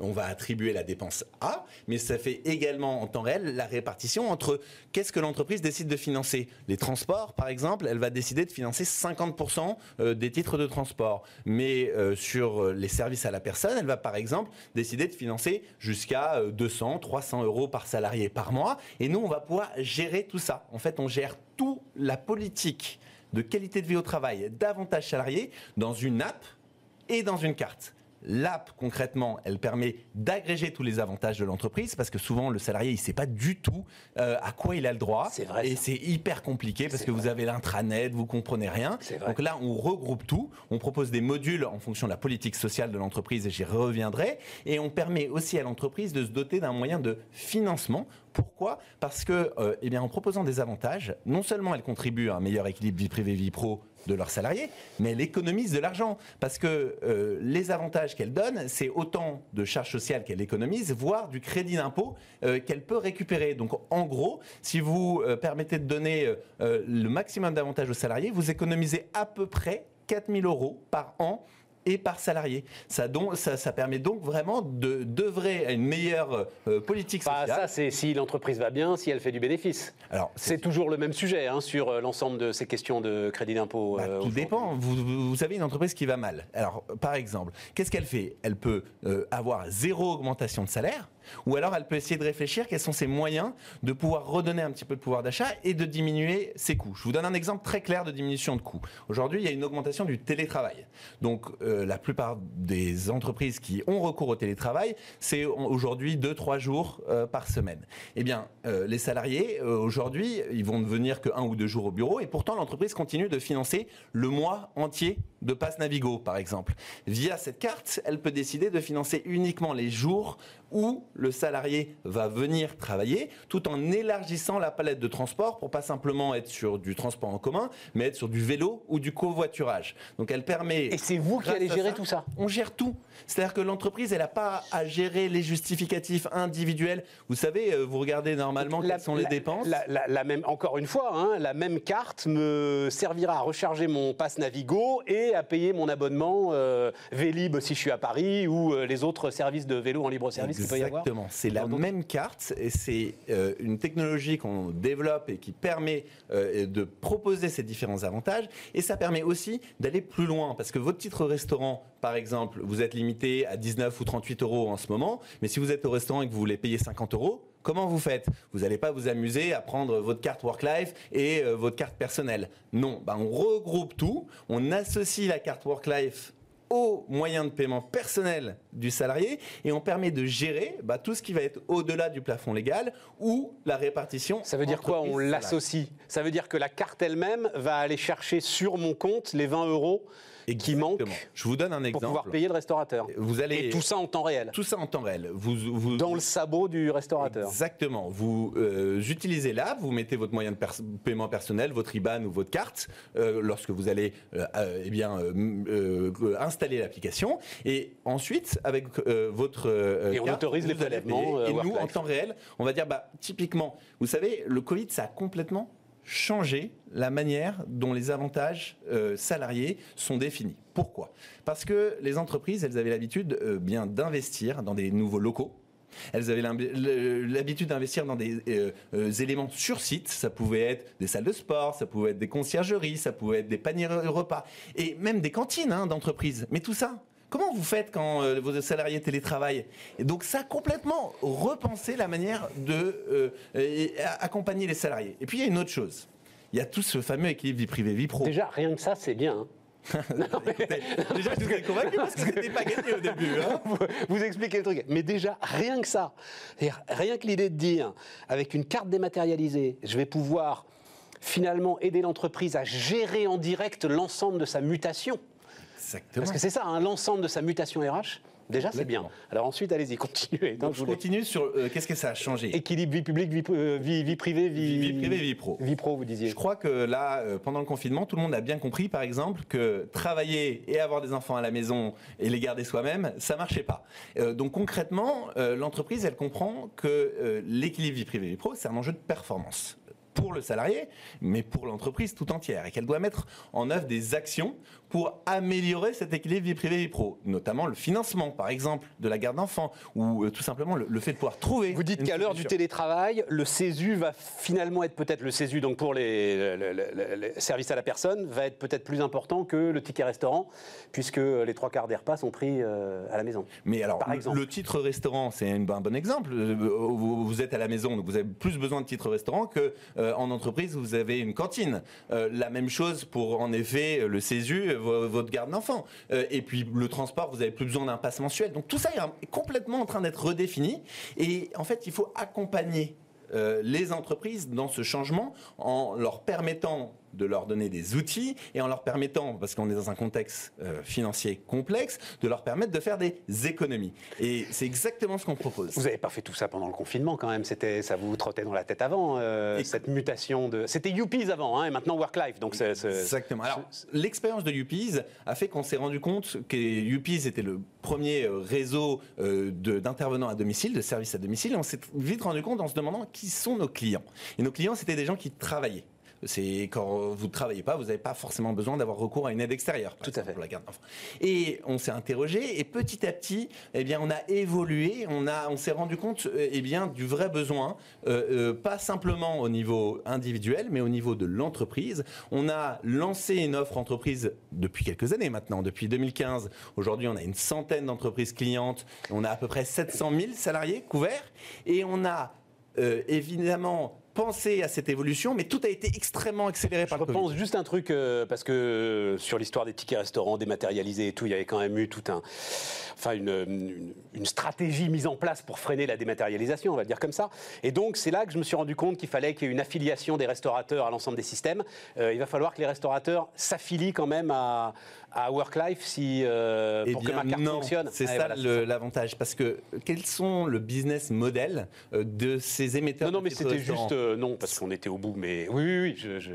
Speaker 4: on va attribuer la dépense A, mais ça fait également en temps réel la répartition entre qu'est-ce que l'entreprise décide de financer. Les transports, par exemple, elle va décider de financer 50% euh, des titres de transport. Mais euh, sur les services à la personne, elle va par exemple décider de financer jusqu'à 200, 300 euros par salarié par mois. Et nous, on va pouvoir gérer tout ça. En fait, on gère toute la politique de qualité de vie au travail, d'avantages salariés dans une app et dans une carte. L'app, concrètement, elle permet d'agréger tous les avantages de l'entreprise parce que souvent le salarié, il ne sait pas du tout euh, à quoi il a le droit.
Speaker 2: Vrai,
Speaker 4: et c'est hyper compliqué parce que vous avez l'intranet, vous comprenez rien. Donc là, on regroupe tout. On propose des modules en fonction de la politique sociale de l'entreprise et j'y reviendrai. Et on permet aussi à l'entreprise de se doter d'un moyen de financement pourquoi? Parce que, euh, eh bien, en proposant des avantages, non seulement elle contribue à un meilleur équilibre vie privée vie pro de leurs salariés, mais elle économise de l'argent. Parce que euh, les avantages qu'elle donne, c'est autant de charges sociales qu'elle économise, voire du crédit d'impôt euh, qu'elle peut récupérer. Donc en gros, si vous euh, permettez de donner le maximum d'avantages aux salariés, vous économisez à peu près 4000 euros par an et par salarié. Ça, ça, ça, permet donc vraiment de d'œuvrer à une meilleure euh, politique
Speaker 2: bah,
Speaker 4: sociale.
Speaker 2: ça, c'est si l'entreprise va bien, si elle fait du bénéfice. Alors, c'est toujours le même sujet hein, sur euh, l'ensemble de ces questions de crédit d'impôt.
Speaker 4: Bah, euh, tout dépend. Vous, vous, avez une entreprise qui va mal. Alors, par exemple, qu'est-ce qu'elle fait? Elle peut avoir zéro augmentation de salaire ou alors elle peut essayer de réfléchir quels sont ses moyens de pouvoir redonner un petit peu de pouvoir d'achat et de diminuer ses coûts. Je vous donne un exemple très clair de diminution de coûts. Aujourd'hui, il y a une augmentation du télétravail. Donc euh, la plupart des entreprises qui ont recours au télétravail, c'est aujourd'hui 2-3 jours euh, par semaine. Eh bien, euh, les salariés, aujourd'hui, ils vont ne venir que un ou deux jours au bureau et pourtant l'entreprise continue de financer le mois entier de passe Navigo, par exemple. Via cette carte, elle peut décider de financer uniquement les jours où le salarié va venir travailler, tout en élargissant la palette de transport pour pas simplement être sur du transport en commun, mais être sur du vélo ou du covoiturage. Donc elle permet.
Speaker 2: Et c'est vous qui allez gérer tout ça
Speaker 4: On gère tout. C'est-à-dire que l'entreprise, elle n'a pas à gérer les justificatifs individuels. Vous savez, euh, vous regardez normalement quelles sont les dépenses.
Speaker 2: La, même, encore une fois, hein, la même carte me servira à recharger mon passe Navigo et à payer mon abonnement euh, Vélib si je suis à Paris ou euh, les autres services de vélo en libre service
Speaker 4: Exactement. C'est la même carte et c'est euh, une technologie qu'on développe et qui permet euh, de proposer ces différents avantages. Et ça permet aussi d'aller plus loin parce que votre titre restaurant, par exemple, vous êtes limité à 19 ou 38 euros en ce moment. Mais si vous êtes au restaurant et que vous voulez payer 50 euros, Comment vous faites? Vous n'allez pas vous amuser à prendre votre carte Work-Life et euh, votre carte personnelle. Non, ben, on regroupe tout, on associe la carte Work-Life aux moyens de paiement personnel du salarié et on permet de gérer bah, tout ce qui va être au-delà du plafond légal ou la répartition.
Speaker 2: Ça veut dire quoi On l'associe? Ça veut dire que la carte elle-même va aller chercher sur mon compte les 20 euros qui manque.
Speaker 4: Je vous donne un exemple.
Speaker 2: Pour pouvoir payer le restaurateur.
Speaker 4: Vous allez
Speaker 2: et tout ça en temps réel.
Speaker 4: Tout ça en temps réel. Vous, vous
Speaker 2: dans le sabot du restaurateur.
Speaker 4: Exactement. Vous euh, utilisez l'app, vous mettez votre moyen de paiement personnel, votre IBAN ou votre carte, euh, lorsque vous allez euh, eh bien installer l'application, et ensuite avec votre
Speaker 2: et on autorise les prélèvements.
Speaker 4: Et nous, en temps réel, on va dire bah typiquement, vous savez, le Covid, ça a complètement changer la manière dont les avantages euh, salariés sont définis. Pourquoi? Parce que les entreprises, elles avaient l'habitude euh, bien d'investir dans des nouveaux locaux. Elles avaient l'habitude d'investir dans des euh, éléments sur site. Ça pouvait être des salles de sport, ça pouvait être des conciergeries, ça pouvait être des paniers repas et même des cantines hein, d'entreprise. Mais tout ça, Comment vous faites quand vos salariés télétravaillent? Et donc ça a complètement repensé la manière de accompagner les salariés. Et puis il y a une autre chose il y a tout ce fameux équilibre vie privée, vie pro.
Speaker 2: Déjà, rien que ça, c'est bien. Hein.
Speaker 4: déjà, je vous ai convaincu parce que c'était pas gagné au début. Hein.
Speaker 2: vous, expliquez le truc. Mais déjà, rien que ça, rien que l'idée de dire, avec une carte dématérialisée, je vais pouvoir finalement aider l'entreprise à gérer en direct l'ensemble de sa mutation.
Speaker 4: Exactement.
Speaker 2: Parce que c'est ça, hein, l'ensemble de sa mutation RH. Déjà, c'est bien. Alors ensuite, allez-y, continuez.
Speaker 4: Donc, je continue sur euh, qu'est-ce que ça a changé?
Speaker 2: Équilibre vie publique, vie, euh, vie, privée, vie...
Speaker 4: vie... privée, vie pro.
Speaker 2: Vie pro, vous disiez.
Speaker 4: Je crois que là, euh, pendant le confinement, tout le monde a bien compris, par exemple, que travailler et avoir des enfants à la maison et les garder soi-même, ça marchait pas. donc concrètement, l'entreprise, elle comprend que l'équilibre vie privée, vie pro, c'est un enjeu de performance pour le salarié, mais pour l'entreprise tout entière, et qu'elle doit mettre en œuvre des actions pour améliorer cet équilibre vie privée vie pro, notamment le financement, par exemple, de la garde d'enfants, ou euh, tout simplement le, fait de pouvoir trouver.
Speaker 2: Vous dites qu'à l'heure du télétravail, le CESU va finalement être peut-être le CESU, donc pour les, services à la personne, va être peut-être plus important que le ticket restaurant, puisque les trois quarts des repas sont pris euh, à la maison.
Speaker 4: Mais alors, par exemple. le titre restaurant, c'est un bon exemple. Euh, vous, êtes à la maison, donc vous avez plus besoin de titre restaurant que en entreprise, vous avez une cantine. la même chose pour en effet le CESU votre garde d'enfant. Euh, et puis le transport, vous n'avez plus besoin d'un pass mensuel. Donc tout ça est complètement en train d'être redéfini. Et en fait, il faut accompagner euh, les entreprises dans ce changement en leur permettant de leur donner des outils et en leur permettant, parce qu'on est dans un contexte euh, financier complexe, de leur permettre de faire des économies. Et c'est exactement ce qu'on propose.
Speaker 2: Vous n'avez pas fait tout ça pendant le confinement quand même. C'était, ça vous trottait dans la tête avant euh, cette mutation de. C'était Youpies avant, hein, et maintenant Work Life. Donc c'est,
Speaker 4: exactement. Alors l'expérience de Youpies a fait qu'on s'est rendu compte que Youpies était le premier euh, réseau d'intervenants à domicile, de services à domicile. Et on s'est vite rendu compte en se demandant qui sont nos clients. Et nos clients, c'était des gens qui travaillaient. C'est quand vous ne travaillez pas, vous n'avez pas forcément besoin d'avoir recours à une aide extérieure.
Speaker 2: Tout à fait.
Speaker 4: Pour la garde Et on s'est interrogé et petit à petit, eh bien, on a évolué, on a, on s'est rendu compte, eh bien, du vrai besoin, euh, euh, pas simplement au niveau individuel, mais au niveau de l'entreprise. On a lancé une offre entreprise depuis quelques années maintenant, depuis 2015. Aujourd'hui, on a une centaine d'entreprises clientes, on a à peu près 700 000 salariés couverts et on a euh, évidemment penser à cette évolution, mais tout a été extrêmement accéléré par
Speaker 2: Je le pense juste un truc, euh, parce que euh, sur l'histoire des tickets restaurants dématérialisés et tout, il y avait quand même eu tout un, enfin une, une, stratégie mise en place pour freiner la dématérialisation, on va dire comme ça. Et donc, c'est là que je me suis rendu compte qu'il fallait qu'il y ait une affiliation des restaurateurs à l'ensemble des systèmes. il va falloir que les restaurateurs s'affilient quand même à, à WorkLife si, euh,
Speaker 4: eh pour que ma carte fonctionne. C'est ça l'avantage. Parce que quels sont le business model euh, de ces émetteurs
Speaker 2: Non, non, mais c'était juste. Euh, non, parce qu'on était au bout, mais oui, oui, oui. Je,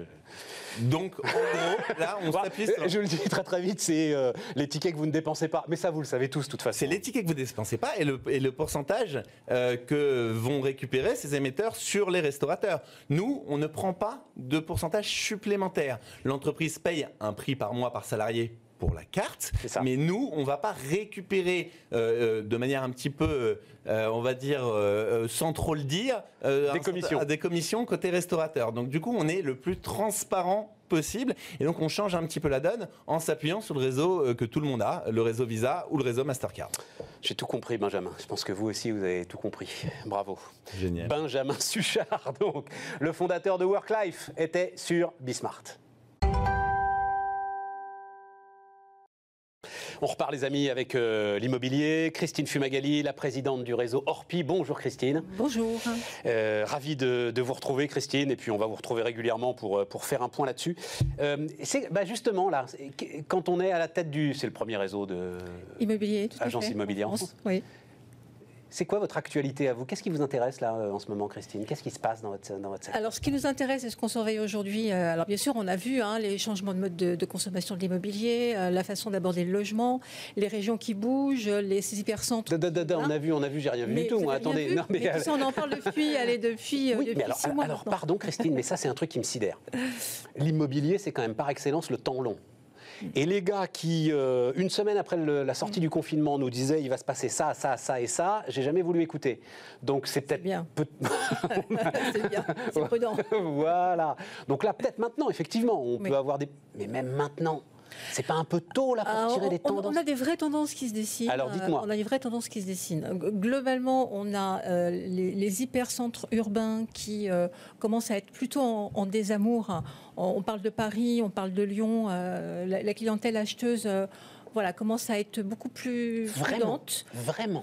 Speaker 4: Donc, en gros, là, on s'appuie sur...
Speaker 2: Je le dis très très vite, c'est les tickets que vous ne dépensez pas. Mais ça, vous le savez tous, de toute façon.
Speaker 4: C'est les tickets que vous ne dépensez pas et le, et le pourcentage que vont récupérer ces émetteurs sur les restaurateurs. Nous, on ne prend pas de pourcentage supplémentaire. L'entreprise paye un prix par mois par salarié pour la carte. Mais nous, on ne va pas récupérer euh, euh, de manière un petit peu, euh, on va dire, sans trop le dire,
Speaker 2: des, commissions.
Speaker 4: des commissions côté restaurateur. Donc du coup, on est le plus transparent possible. Et donc, on change un petit peu la donne en s'appuyant sur le réseau que tout le monde a, le réseau Visa ou le réseau Mastercard.
Speaker 2: J'ai tout compris, Benjamin. Je pense que vous aussi, vous avez tout compris. Bravo.
Speaker 4: Génial.
Speaker 2: Benjamin Suchard, donc, le fondateur de WorkLife, était sur Bismart. On repart les amis avec euh, l'immobilier. Christine Fumagali, la présidente du réseau Orpi. Bonjour Christine.
Speaker 5: Bonjour.
Speaker 2: Euh, ravi de, vous retrouver Christine et puis on va vous retrouver régulièrement pour, euh, pour faire un point là-dessus. c'est bah, justement là, quand on est à la tête du... C'est le premier réseau de...
Speaker 5: Immobilier,
Speaker 2: tout Agence immobilière en France.
Speaker 5: Oui.
Speaker 2: C'est quoi votre actualité à vous? Qu'est-ce qui vous intéresse là euh, en ce moment, Christine? Qu'est-ce qui se passe dans votre, dans votre secteur?
Speaker 5: Alors, ce qui nous intéresse et ce qu'on surveille aujourd'hui, euh, alors bien sûr, on a vu hein, les changements de mode de, consommation de l'immobilier, euh, la façon d'aborder le logement, les régions qui bougent, les hypercentres.
Speaker 2: on a vu, on a vu, j'ai rien vu du tout. Attendez,
Speaker 5: non, mais, on en parle depuis, allez, depuis,
Speaker 2: oui, mais alors, alors pardon, Christine, mais ça, c'est un truc qui me sidère. L'immobilier, c'est quand même par excellence le temps long. Et les gars qui, euh, une semaine après la sortie du confinement, nous disaient il va se passer ça, ça, ça et ça, j'ai jamais voulu écouter. Donc c'est peut-être
Speaker 5: bien. c'est bien, c'est prudent.
Speaker 2: voilà. Donc là, peut-être maintenant, effectivement, on peut avoir des. Mais même maintenant. C'est pas un peu tôt là pour ah, tirer des tendances
Speaker 5: On a des vraies tendances qui se dessinent.
Speaker 2: Alors dites-moi.
Speaker 5: On a des vraies tendances qui se dessinent. Globalement, on a euh, les, hypercentres urbains qui euh, commencent à être plutôt en, désamour. On, parle de Paris, on parle de Lyon. Euh, la, clientèle acheteuse voilà, commence à être beaucoup plus prudente.
Speaker 2: Vraiment.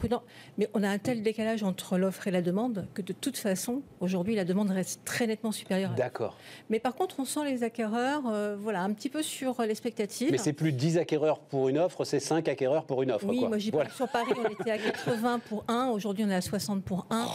Speaker 5: Mais on a un tel décalage entre l'offre et la demande que de toute façon, aujourd'hui, la demande reste très nettement supérieure.
Speaker 2: D'accord.
Speaker 5: Mais par contre, on sent les acquéreurs, euh, voilà, un petit peu sur l'expectative.
Speaker 2: Mais c'est plus 10 acquéreurs pour une offre, c'est 5 acquéreurs pour une offre.
Speaker 5: Oui, moi j'y voilà. Sur Paris, on était à 80 pour 1, aujourd'hui on est à 60 pour 1.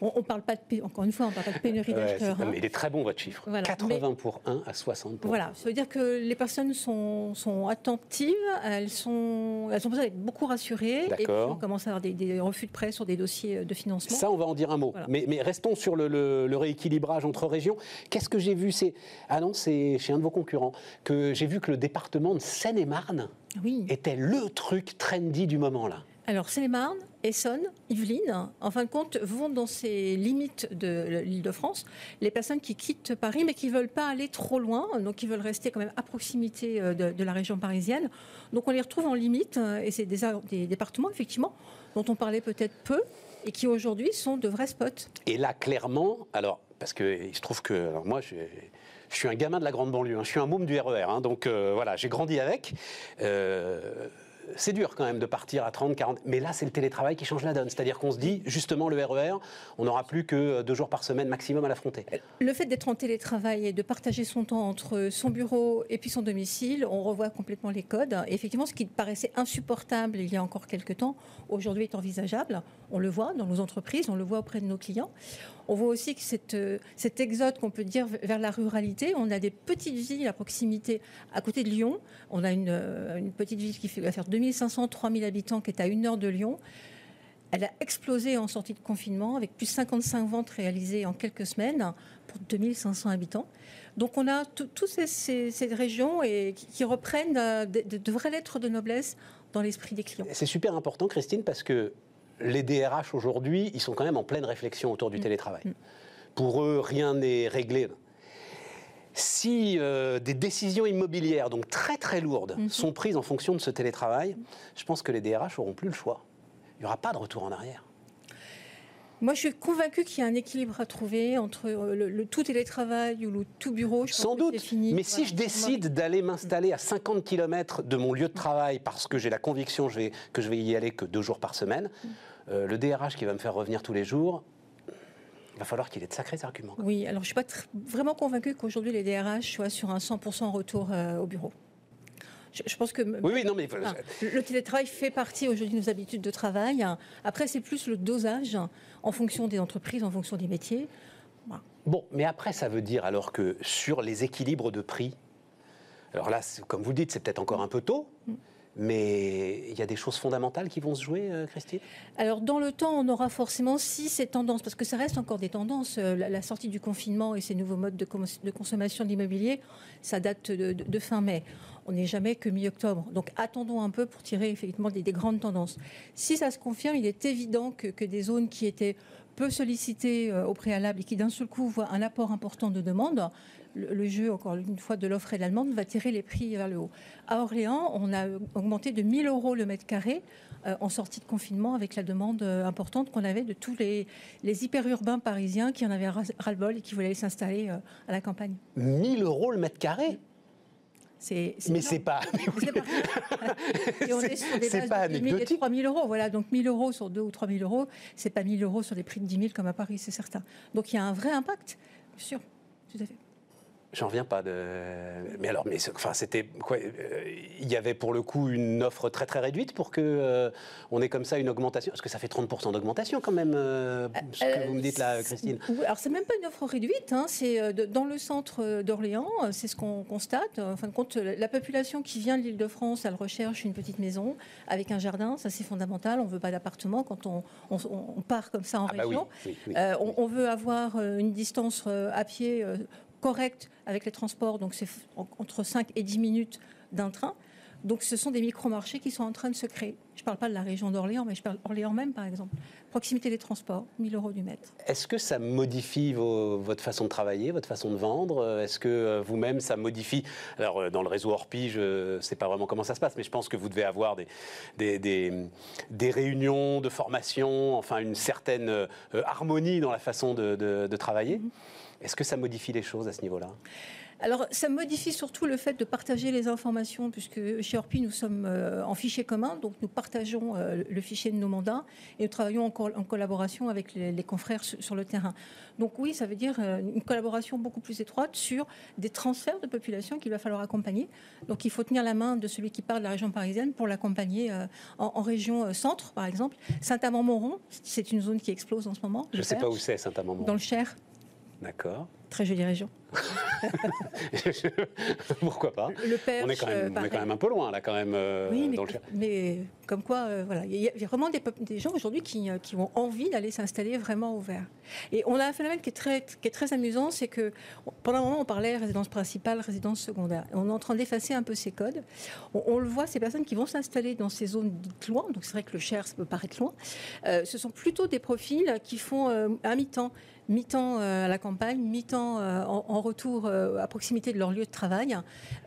Speaker 5: on, on, parle pas de, encore une fois, on parle pas de pénurie d'acheteurs.
Speaker 2: Hein. Mais il est très bon votre chiffre. 80 pour 1 à 60 pour
Speaker 5: Voilà, ça veut dire que les personnes sont, sont attentes actives, elles, sont, elles ont besoin d'être beaucoup rassurées. Et puis on commence à avoir des, refus de prêt sur des dossiers de financement.
Speaker 2: Ça, on va en dire un mot. Mais, mais, restons sur le, rééquilibrage entre régions. Qu'est-ce que j'ai vu? C'est Ah non, c'est chez un de vos concurrents que j'ai vu que le département de Seine-et-Marne était le truc trendy du moment là.
Speaker 5: Alors, Seine-et-Marne, Essonne, Yvelines, en fin de compte, vont dans ces limites de l'île de France. Les personnes qui quittent Paris, mais qui ne veulent pas aller trop loin, donc qui veulent rester quand même à proximité euh, de, la région parisienne. Donc, on les retrouve en limite, euh, et c'est des, départements, effectivement, dont on parlait peut-être peu, et qui aujourd'hui sont de vrais spots.
Speaker 2: Et là, clairement, alors, parce qu'il se trouve que moi, je, suis un gamin de la grande banlieue, hein. je suis un môme du RER, e hein. donc euh, voilà, j'ai grandi avec c'est dur quand même de partir à 30, 40. Mais là, c'est le télétravail qui change la donne. C'est-à-dire qu'on se dit, justement, le RER, e on n'aura plus que deux jours par semaine maximum à l'affronter.
Speaker 5: Le fait d'être en télétravail et de partager son temps entre son bureau et puis son domicile, on revoit complètement les codes. effectivement, ce qui paraissait insupportable il y a encore quelques temps, aujourd'hui est envisageable. On le voit dans nos entreprises, on le voit auprès de nos clients. On voit aussi que cette, euh, cet exode qu'on peut dire vers la ruralité, on a des petites villes à proximité, à côté de Lyon. On a une, euh, petite ville qui va faire 2500, 3000 habitants, qui est à une heure de Lyon. Elle a explosé en sortie de confinement, avec plus de 55 ventes réalisées en quelques semaines pour 2500 habitants. Donc on a toutes ces, régions et, qui, reprennent euh, de, de vraies lettres de noblesse dans l'esprit des clients.
Speaker 2: C'est super important, Christine, parce que les DRH aujourd'hui, ils sont quand même en pleine réflexion autour du mm. télétravail. Mm. Pour eux, rien n'est réglé. Si euh, des décisions immobilières, donc très très lourdes, mm-hmm. sont prises en fonction de ce télétravail, je pense que les DRH n'auront plus le choix. Il n'y aura pas de retour en arrière.
Speaker 5: Moi, je suis convaincue qu'il y a un équilibre à trouver entre euh, le, tout télétravail ou le tout bureau.
Speaker 2: Sans doute. Mais si je décide d'aller m'installer à 50 km de mon lieu de travail parce que j'ai la conviction que je vais y aller que deux jours par semaine, euh, le DRH qui va me faire revenir tous les jours, il va falloir qu'il ait de sacrés arguments.
Speaker 5: Oui, alors je ne suis pas vraiment convaincu qu'aujourd'hui les DRH soient sur un 100% retour euh, au bureau. Je, pense que
Speaker 2: oui, oui, non, mais...
Speaker 5: le télétravail fait partie aujourd'hui de nos habitudes de travail. Après, c'est plus le dosage en fonction des entreprises, en fonction des métiers.
Speaker 2: Bon, mais après, ça veut dire alors que sur les équilibres de prix, alors là, comme vous le dites, c'est peut-être encore un peu tôt, mm. Mais il y a des choses fondamentales qui vont se jouer, euh, Christine?
Speaker 5: Alors, dans le temps, on aura forcément, si ces tendances, parce que ça reste encore des tendances, euh, la, sortie du confinement et ces nouveaux modes de, consommation d'immobilier, ça date de, fin mai. On n'est jamais que mi-octobre. Donc, attendons un peu pour tirer effectivement des, grandes tendances. Si ça se confirme, il est évident que, que des zones qui étaient peu sollicitées euh, au préalable et qui d'un seul coup voient un apport important de demande, le, jeu, encore une fois, de l'offre et de la demande va tirer les prix vers le haut. À Orléans, on a augmenté de 1000 euros le mètre carré euh, en sortie de confinement avec la demande euh, importante qu'on avait de tous les, les hyper-urbains parisiens qui en avaient ras-le-bol et qui voulaient s'installer euh, à la campagne.
Speaker 2: 1000 euros le mètre carré?
Speaker 5: C'est,
Speaker 2: mais c'est pas.
Speaker 5: Et on est sur des bases de 000 et 3 000 euros. Voilà, donc 1 000 euros sur 2 ou 3 000 euros, c'est pas 1 000 euros sur des prix de 10 000 comme à Paris, c'est certain. Donc il y a un vrai impact, bien sûr, tout à fait.
Speaker 2: J'en reviens pas de. Mais alors, mais enfin, c'était quoi Il y avait pour le coup une offre très très réduite pour que euh, on ait comme ça une augmentation? Parce que ça fait 30% d'augmentation quand même. Euh, ce que vous me dites là, Christine.
Speaker 5: Alors c'est même pas une offre réduite. Hein, c'est euh, dans le centre d'Orléans. C'est ce qu'on constate. En fin de compte, la population qui vient de l'Île-de-France, elle recherche une petite maison avec un jardin. Ça c'est fondamental. On veut pas d'appartement quand on, on, part comme ça en ah bah région. on, on, veut avoir une distance à pied correct avec les transports, donc c'est entre 5 et 10 minutes d'un train. Donc ce sont des micro-marchés qui sont en train de se créer. Je ne parle pas de la région d'Orléans, mais je parle d'Orléans même, par exemple. Proximité des transports, 1000 euros du mètre.
Speaker 2: Est-ce que ça modifie votre façon de travailler, votre façon de vendre? Est-ce que euh, vous-même, ça modifie? Alors, euh, dans le réseau Orpi, je ne sais pas vraiment comment ça se passe, mais je pense que vous devez avoir des, des, réunions de formation, enfin une certaine euh, harmonie dans la façon de, travailler. Mm-hmm. Est-ce que ça modifie les choses à ce niveau-là?
Speaker 5: Alors, ça modifie surtout le fait de partager les informations, puisque chez Orpi, nous sommes euh, en fichier commun, donc nous partageons euh, le fichier de nos mandats et nous travaillons en, collaboration avec les, confrères sur, le terrain. Donc oui, ça veut dire euh, une collaboration beaucoup plus étroite sur des transferts de population qu'il va falloir accompagner. Donc il faut tenir la main de celui qui parle de la région parisienne pour l'accompagner en, région centre, par exemple. Saint-Amand-Montrond, c'est une zone qui explose en ce moment.
Speaker 2: Je ne sais pas où c'est, Saint-Amand-Montrond.
Speaker 5: Dans le Cher.
Speaker 2: D'accord.
Speaker 5: Très jolie région.
Speaker 2: Pourquoi pas
Speaker 5: Le perche,
Speaker 2: on, est quand même, on est
Speaker 5: pareil.
Speaker 2: quand même un peu loin, là, quand même. euh,
Speaker 5: Oui, mais,
Speaker 2: dans le Cher.
Speaker 5: mais comme quoi, euh, voilà, il y a vraiment des, gens aujourd'hui qui, euh, qui ont envie d'aller s'installer vraiment au vert. Et on a un phénomène qui est très, qui est très amusant, c'est que pendant un moment, on parlait résidence principale, résidence secondaire. On est en train d'effacer un peu ces codes. On, on le voit, ces personnes qui vont s'installer dans ces zones dites loin, donc c'est vrai que le Cher, ça peut paraître loin, euh, ce sont plutôt des profils qui font euh, un mi-temps mi-temps à la campagne, mi-temps en, en retour euh, à proximité de leur lieu de travail,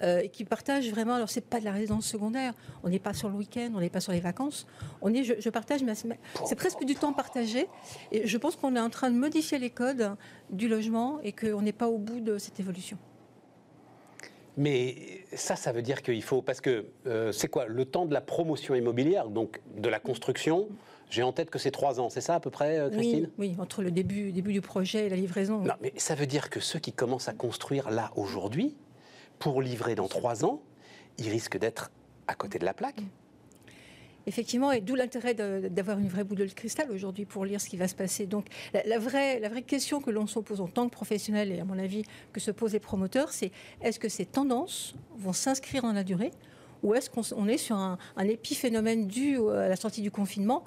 Speaker 5: euh, et qui partagent vraiment. Alors, c'est pas de la résidence secondaire. On n'est pas sur le week-end, on n'est pas sur les vacances. On est, je, je partage, c'est- c'est presque du temps partagé. Et je pense qu'on est en train de modifier les codes du logement et qu'on n'est pas au bout de cette évolution.
Speaker 2: Mais ça, ça veut dire qu'il faut. Parce que euh, c'est quoi? Le temps de la promotion immobilière, donc de la construction, j'ai en tête que c'est trois ans, c'est ça à peu près, euh, Christine?
Speaker 5: Oui, oui, entre le début, début du projet et la livraison.
Speaker 2: Non, mais ça veut dire que ceux qui commencent à construire là aujourd'hui, pour livrer dans trois ans, ils risquent d'être à côté de la plaque.
Speaker 5: Effectivement, et d'où l'intérêt d'avoir une vraie boule de cristal aujourd'hui pour lire ce qui va se passer. Donc, la, la vraie, la vraie question que l'on se pose en tant que professionnel, et à mon avis que se posent les promoteurs, c'est est-ce que ces tendances vont s'inscrire dans la durée ou est-ce qu'on est sur un, un épiphénomène dû à la sortie du confinement?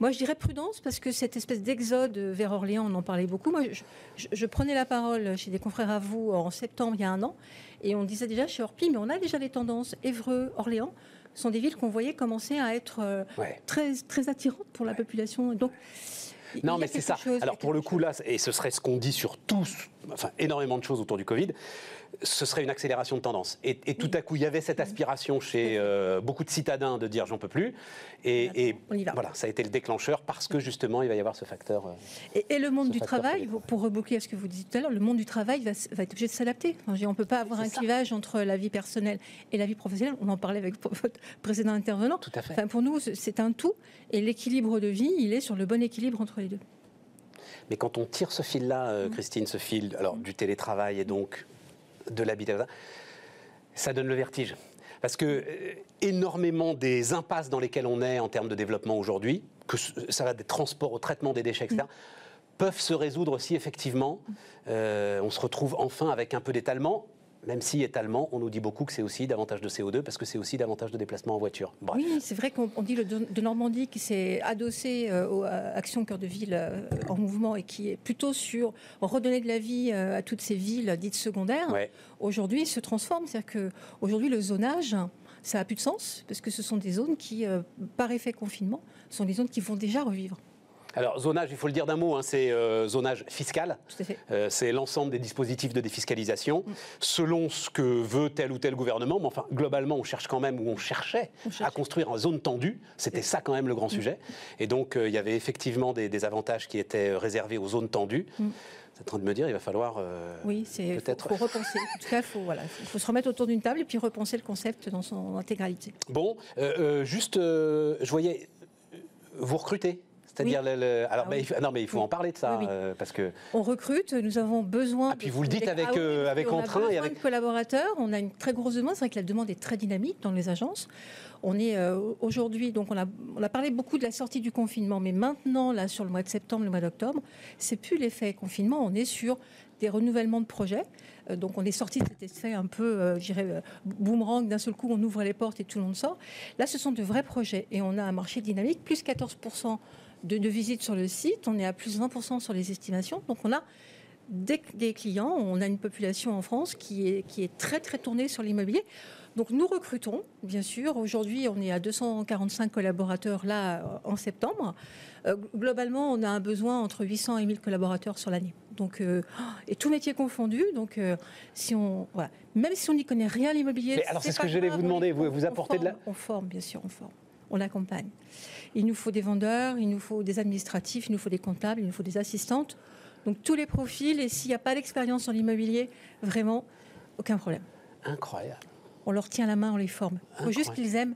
Speaker 5: Moi, je dirais prudence, parce que cette espèce d'exode vers Orléans, on en parlait beaucoup. Moi, je, je- je prenais la parole chez des confrères à vous en septembre, il y a un an, et on disait déjà chez Orpi, mais on a déjà les tendances. Évreux, Orléans sont des villes qu'on voyait commencer à être euh,
Speaker 2: Ouais.
Speaker 5: très, très attirantes pour la population. Donc,
Speaker 2: Non, mais c'est ça.
Speaker 5: chose,
Speaker 2: Alors pour le coup, là, et ce serait ce qu'on dit sur tous, enfin énormément de choses autour du Covid, ce serait une accélération de tendance. Et, et tout à coup, il y avait cette aspiration chez euh, beaucoup de citadins de dire j'en peux plus. Et, et
Speaker 5: On y va.
Speaker 2: voilà, ça a été le déclacheur parce que justement, il va y avoir ce facteur. euh,
Speaker 5: Et, et le monde du travail, pour reboucler à ce que vous disiez tout à l'heure, le monde du travail va, être obligé de s'adapter. Enfin, on ne peut pas avoir un clivage entre la vie personnelle et la vie professionnelle. On en parlait avec votre précédent intervenant.
Speaker 2: Tout à fait.
Speaker 5: Enfin, pour nous, c'est- c'est un tout. Et l'équilibre de vie, il est sur le bon équilibre entre les deux.
Speaker 2: Mais quand on tire ce fil-là, euh, Christine, ce fil alors, du télétravail et donc de l'habitat, ça donne le vertige. Parce que euh, énormément des impasses dans lesquelles on est en termes de développement aujourd'hui, que ça va des transports au traitement des déchets, etc., peuvent se résoudre si effectivement euh, on se retrouve enfin avec un peu d'étalement. Même si étalement, on nous dit beaucoup que c'est aussi davantage de CO2 parce que c'est aussi davantage de déplacements en voiture. Bref.
Speaker 5: Oui, c'est vrai qu'on on dit le de Normandie qui s'est adossé euh, au- à Action Cœur de Ville euh, en mouvement et qui est plutôt sur redonner de la vie euh, à toutes ces villes dites secondaires.
Speaker 2: Ouais.
Speaker 5: Aujourd'hui, se transforme. C'est-à-dire qu'aujourd'hui, le zonage, ça n'a plus de sens parce que ce sont des zones qui, par effet confinement, sont des zones qui vont déjà revivre.
Speaker 2: Alors, zonage, il faut le dire d'un mot, hein, c'est euh, zonage fiscal. Euh, c'est l'ensemble des dispositifs de défiscalisation, selon ce que veut tel ou tel gouvernement. Mais enfin, globalement, on cherche quand même, ou on cherchait
Speaker 5: On
Speaker 2: à construire en zone tendue. C'était ça quand même le grand sujet. Et donc, euh, il y avait effectivement des, des avantages qui étaient réservés aux zones tendues.
Speaker 5: Mm.
Speaker 2: Vous êtes en train de me dire, il va falloir. euh,
Speaker 5: Oui, c'est
Speaker 2: Peut-être.
Speaker 5: faut repenser. En tout cas, il faut, voilà, faut, faut se remettre autour d'une table et puis repenser le concept dans son intégralité.
Speaker 2: Bon, euh, euh, juste, euh, je voyais, euh, vous recrutez. C'est-à-dire, le, le- alors,
Speaker 5: Ah
Speaker 2: bah,
Speaker 5: oui.
Speaker 2: il faut- non, mais il faut
Speaker 5: Oui.
Speaker 2: en parler de ça, euh, parce que
Speaker 5: On recrute, nous avons besoin.
Speaker 2: Ah, puis vous le dites avec,
Speaker 5: Ah
Speaker 2: euh, avec
Speaker 5: qu'on a
Speaker 2: et avec-
Speaker 5: de collaborateurs. On a une très grosse demande. C'est vrai que la demande est très dynamique dans les agences. On est euh, aujourd'hui, donc on a, on a parlé beaucoup de la sortie du confinement, mais maintenant, là, sur le mois de septembre, le mois d'octobre, c'est plus l'effet confinement. On est sur des renouvellements de projets. Euh, donc on est sorti de cet effet un peu, euh, je dirais, boomerang. D'un seul coup, on ouvre les portes et tout le monde sort. Là, ce sont de vrais projets et on a un marché dynamique, plus 14% de, de visites sur le site. On est à plus 20% sur les estimations. Donc on a des, des clients. On a une population en France qui est, qui est très très tournée sur l'immobilier. Donc nous recrutons, bien sûr. Aujourd'hui, on est à 245 collaborateurs là en septembre. Euh, globalement, on a un besoin entre 800 et 1000 collaborateurs sur l'année. Donc euh, et tout métier confondu. Donc euh, si on voilà, même si on n'y connaît rien à l'immobilier,
Speaker 2: alors, c'est ce que j'allais
Speaker 5: grave,
Speaker 2: vous demander. Vous- vous apportez de la-
Speaker 5: On forme, bien sûr, on forme. On accompagne. Il nous faut des vendeurs, il nous faut des administratifs, il nous faut des comptables, il nous faut des assistantes. Donc tous les profils. Et s'il n'y a pas d'expérience en immobilier, vraiment, aucun problème.
Speaker 2: incroyable.
Speaker 5: On leur tient la main, on les forme. Il faut juste qu'ils aiment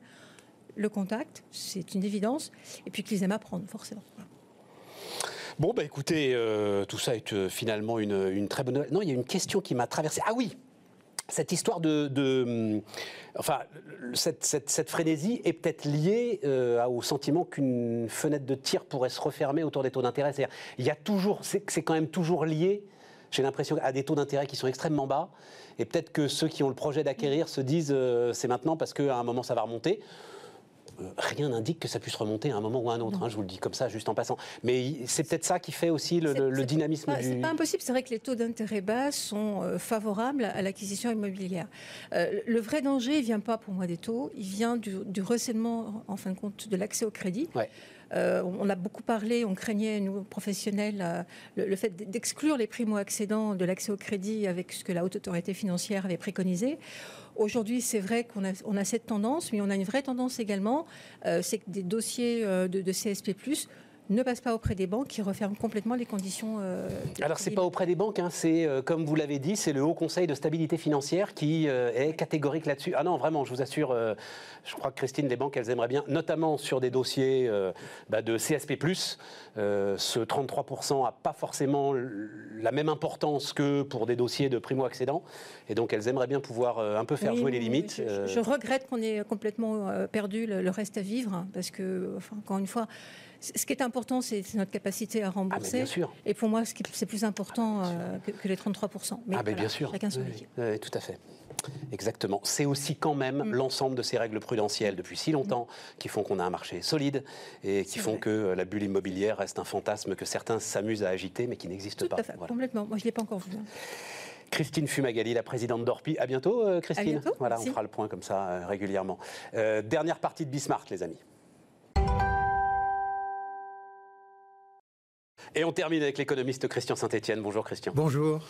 Speaker 5: le contact, c'est une évidence, et puis qu'ils aiment apprendre, forcément.
Speaker 2: Bon, bah écoutez, euh, tout ça est euh, finalement une, une très bonne nouvelle. Non, il y a une question qui m'a traversé. Ah oui cette histoire de, hum, enfin, cette, cette- cette frénésie est peut-être liée euh, au sentiment qu'une fenêtre de tir pourrait se refermer autour des taux d'intérêt. C'est-à-dire, il y a toujours, c'est c'est quand même toujours lié j'ai l'impression, à des taux d'intérêt qui sont extrêmement bas. Et peut-être que ceux qui ont le projet d'acquérir se disent euh, c'est maintenant parce qu'à un moment ça va remonter. Rien n'indique que ça puisse remonter à un moment ou à un autre. hein, je vous le dis comme ça, juste en passant. Mais c'est peut-être ça qui fait aussi le, dynamisme
Speaker 5: pas-
Speaker 2: du.
Speaker 5: C'est pas impossible. C'est vrai que les taux d'intérêt bas sont euh, favorables à l'acquisition immobilière. Euh, le vrai danger, il vient pas pour moi des taux, il vient du, du resserrement, en fin de compte, de l'accès au crédit.
Speaker 2: Ouais.
Speaker 5: Euh, on a beaucoup parlé, on craignait, nous, professionnels, euh, le, le fait d'exclure les primo-accédants de l'accès au crédit avec ce que la Haute Autorité financière avait préconisé. Aujourd'hui, c'est vrai qu'on a, cette tendance, mais on a une vraie tendance également, euh, c'est que des dossiers euh, de CSP+, ne passent pas auprès des banques qui referment complètement les conditions. euh,
Speaker 2: Alors c'est pas auprès des banques, hein, c'est euh, comme vous l'avez dit, c'est le Haut Conseil de stabilité financière qui euh, est catégorique là-dessus. Ah non, vraiment, je vous assure, euh, je crois que Christine, les banques, elles aimeraient bien, notamment sur des dossiers bah, de CSP+, ce 33% n'a pas forcément la même importance que pour des dossiers de primo-accédants, et donc elles aimeraient bien pouvoir un peu faire
Speaker 5: Oui,
Speaker 2: jouer les limites.
Speaker 5: Je, regrette qu'on ait complètement perdu le, le reste à vivre, hein, parce que, enfin, encore une fois, ce qui est important, c'est notre capacité à
Speaker 2: Ah
Speaker 5: rembourser.
Speaker 2: bien sûr.
Speaker 5: Et pour moi, c'est plus important euh, que, que les 33%. Mais
Speaker 2: ah
Speaker 5: voilà,
Speaker 2: bien sûr.
Speaker 5: Chacun son
Speaker 2: Oui, tout à fait. Exactement. C'est aussi quand même
Speaker 5: Mm.
Speaker 2: l'ensemble de ces règles prudentielles depuis si longtemps qui font qu'on a un marché solide et qui font
Speaker 5: vrai.
Speaker 2: que euh, la bulle immobilière reste un fantasme que certains s'amusent à agiter mais qui n'existe
Speaker 5: Tout
Speaker 2: pas.
Speaker 5: à fait,
Speaker 2: Voilà.
Speaker 5: complètement. Moi, je ne l'ai pas encore vu. hein.
Speaker 2: Christine Fumagalli, la présidente d'Orpi. À bientôt, euh, Christine.
Speaker 5: À bientôt,
Speaker 2: voilà,
Speaker 5: merci.
Speaker 2: on fera le point comme ça régulièrement. Euh, dernière partie de Bismarck, les amis. Et on termine avec l'économiste Christian Saint-Etienne. Bonjour Christian.
Speaker 3: Bonjour.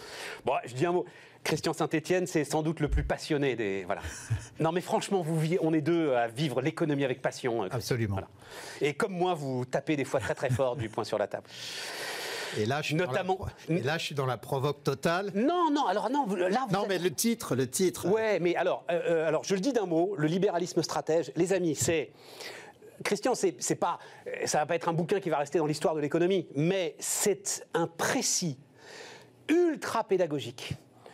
Speaker 2: Bon, je dis un mot. Christian Saint-Etienne, c'est sans doute le plus passionné des. Voilà. Non, mais franchement, vous, on est deux à vivre l'économie avec passion. euh, Christian.
Speaker 6: Absolument.
Speaker 2: Voilà. Et comme moi, vous tapez des fois très très fort du poing sur la table.
Speaker 6: Et là, je suis dans la
Speaker 2: Notamment-
Speaker 6: pro- et là, je suis dans la provoque totale.
Speaker 2: Non, non, alors non, là, vous
Speaker 6: Non,
Speaker 2: êtes-
Speaker 6: mais le titre, le titre.
Speaker 2: Ouais, mais alors, euh, euh, alors, je le dis d'un mot, le libéralisme stratège, les amis, c'est. Christian, c'est c'est pas, ça va pas être un bouquin qui va rester dans l'histoire de l'économie, mais c'est un précis ultra pédagogique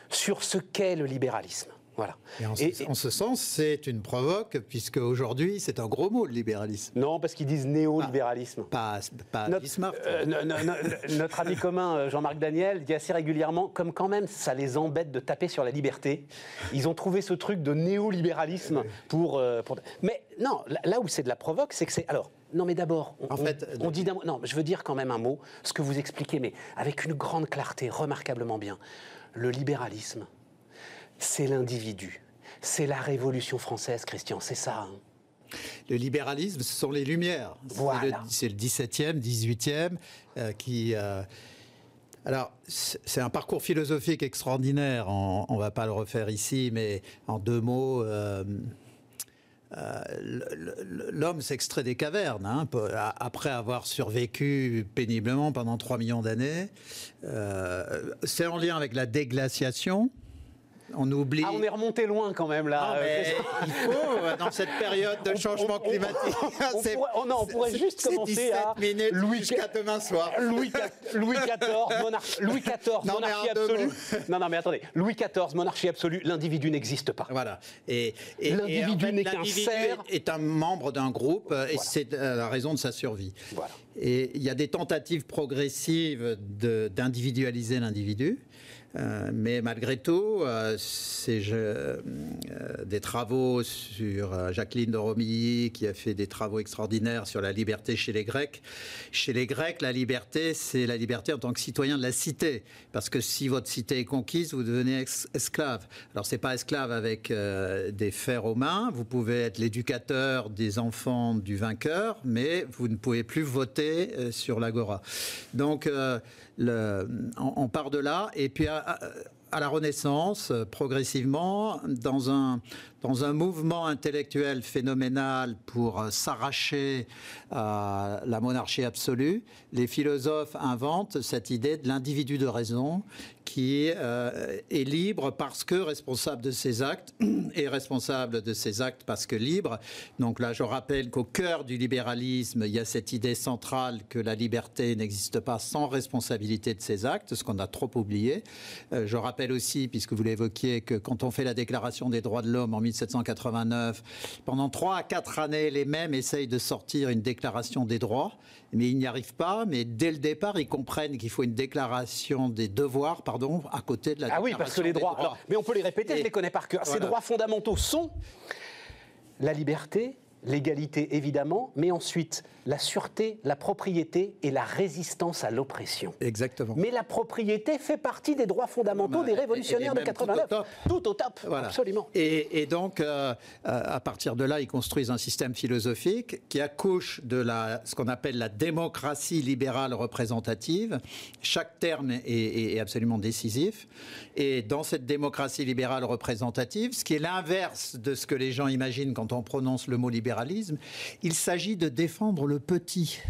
Speaker 2: sur ce qu'est le libéralisme. Voilà.
Speaker 6: Et en,
Speaker 2: Et-
Speaker 6: ce, en ce sens, c'est une provoque, puisque aujourd'hui, c'est un gros mot, le libéralisme.
Speaker 2: Non, parce qu'ils disent néolibéralisme.
Speaker 6: Pas, pas
Speaker 2: Notre,
Speaker 6: Bismarck.
Speaker 2: euh, no- no- no- notre ami commun euh, Jean-Marc Daniel dit assez régulièrement, comme quand même ça les embête de taper sur la liberté, ils ont trouvé ce truc de néolibéralisme pour, euh, pour- Mais non, là, là où c'est de la provoque, c'est que c'est... Alors, non mais d'abord, on,
Speaker 6: En fait,
Speaker 2: on- on dit d'un mot... Non, je veux dire quand même un mot, ce que vous expliquez, mais avec une grande clarté, remarquablement bien. Le libéralisme, c'est l'individu. C'est la Révolution française, Christian, c'est ça. hein.
Speaker 6: Le libéralisme, ce sont les Lumières. C'est
Speaker 2: Voilà.
Speaker 6: le- C'est le, 17e, 18e euh, qui. euh, alors, c'est un parcours philosophique extraordinaire. On ne va pas le refaire ici, mais en deux mots. euh, le- le- L'homme s'extrait des cavernes hein, après avoir survécu péniblement pendant 3 millions d'années. C'est en lien avec la déglaciation. On oublie.
Speaker 2: Ah, on est remonté loin quand même là.
Speaker 6: Non,
Speaker 2: euh,
Speaker 6: mais il faut, euh, dans cette période de changement
Speaker 2: on- on-
Speaker 6: climatique.
Speaker 2: on pourrait- oh non, on pourrait
Speaker 6: c'est-
Speaker 2: juste commencer
Speaker 6: 17
Speaker 2: à
Speaker 6: minutes
Speaker 2: Louis-
Speaker 6: jusqu'à demain soir.
Speaker 2: Louis, XIV, Louis XIV, monarchie, Louis XIV,
Speaker 6: Non,
Speaker 2: monarchie absolue. Non, non, mais attendez. Louis XIV, monarchie absolue, l'individu n'existe pas.
Speaker 6: Voilà. Et, et- et
Speaker 2: L'individu
Speaker 6: en fait,
Speaker 2: n'est qu'un
Speaker 6: l'individu
Speaker 2: cerf.
Speaker 6: est, est un membre d'un groupe euh, et
Speaker 2: Voilà.
Speaker 6: c'est la raison de sa survie.
Speaker 2: Voilà.
Speaker 6: Et il y a des tentatives progressives de- d'individualiser l'individu. Euh, mais malgré tout, euh, c'est euh, des travaux sur Jacqueline de Romilly qui a fait des travaux extraordinaires sur la liberté chez les Grecs. Chez les Grecs, la liberté, c'est la liberté en tant que citoyen de la cité, parce que si votre cité est conquise, vous devenez esclave. Alors c'est pas esclave avec des fers aux mains. Vous pouvez être l'éducateur des enfants du vainqueur, mais vous ne pouvez plus voter sur l'agora. Donc on, part de là, et puis à la Renaissance, euh, progressivement, dans un, dans un mouvement intellectuel phénoménal pour euh, s'arracher à la monarchie absolue, les philosophes inventent cette idée de l'individu de raison qui euh, est libre parce que responsable de ses actes et responsable de ses actes parce que libre. Donc là, je rappelle qu'au cœur du libéralisme, il y a cette idée centrale que la liberté n'existe pas sans responsabilité de ses actes, ce qu'on a trop oublié. Euh, je rappelle aussi, puisque vous l'évoquiez, que quand on fait la Déclaration des droits de l'homme en 1789. Pendant trois à quatre années, les mêmes essayent de sortir une déclaration des droits, mais ils n'y arrivent pas. Mais dès le départ, ils comprennent qu'il faut une déclaration des devoirs, pardon, à côté de la
Speaker 2: Ah oui, parce que les droits. mais on peut les répéter, je les connais par cœur. Ces droits fondamentaux sont la liberté, l'égalité évidemment, mais ensuite la sûreté, la propriété et la résistance à l'oppression.
Speaker 6: Exactement.
Speaker 2: Mais la propriété fait partie des droits fondamentaux des révolutionnaires de 89. Tout au top. Tout au top absolument.
Speaker 6: Et, donc, euh, à partir de là, ils construisent un système philosophique qui accouche de la, ce qu'on appelle la démocratie libérale représentative. Chaque terme est, est absolument décisif. Et dans cette démocratie libérale représentative, ce qui est l'inverse de ce que les gens imaginent quand on prononce le mot libéralisme, il s'agit de défendre le petit.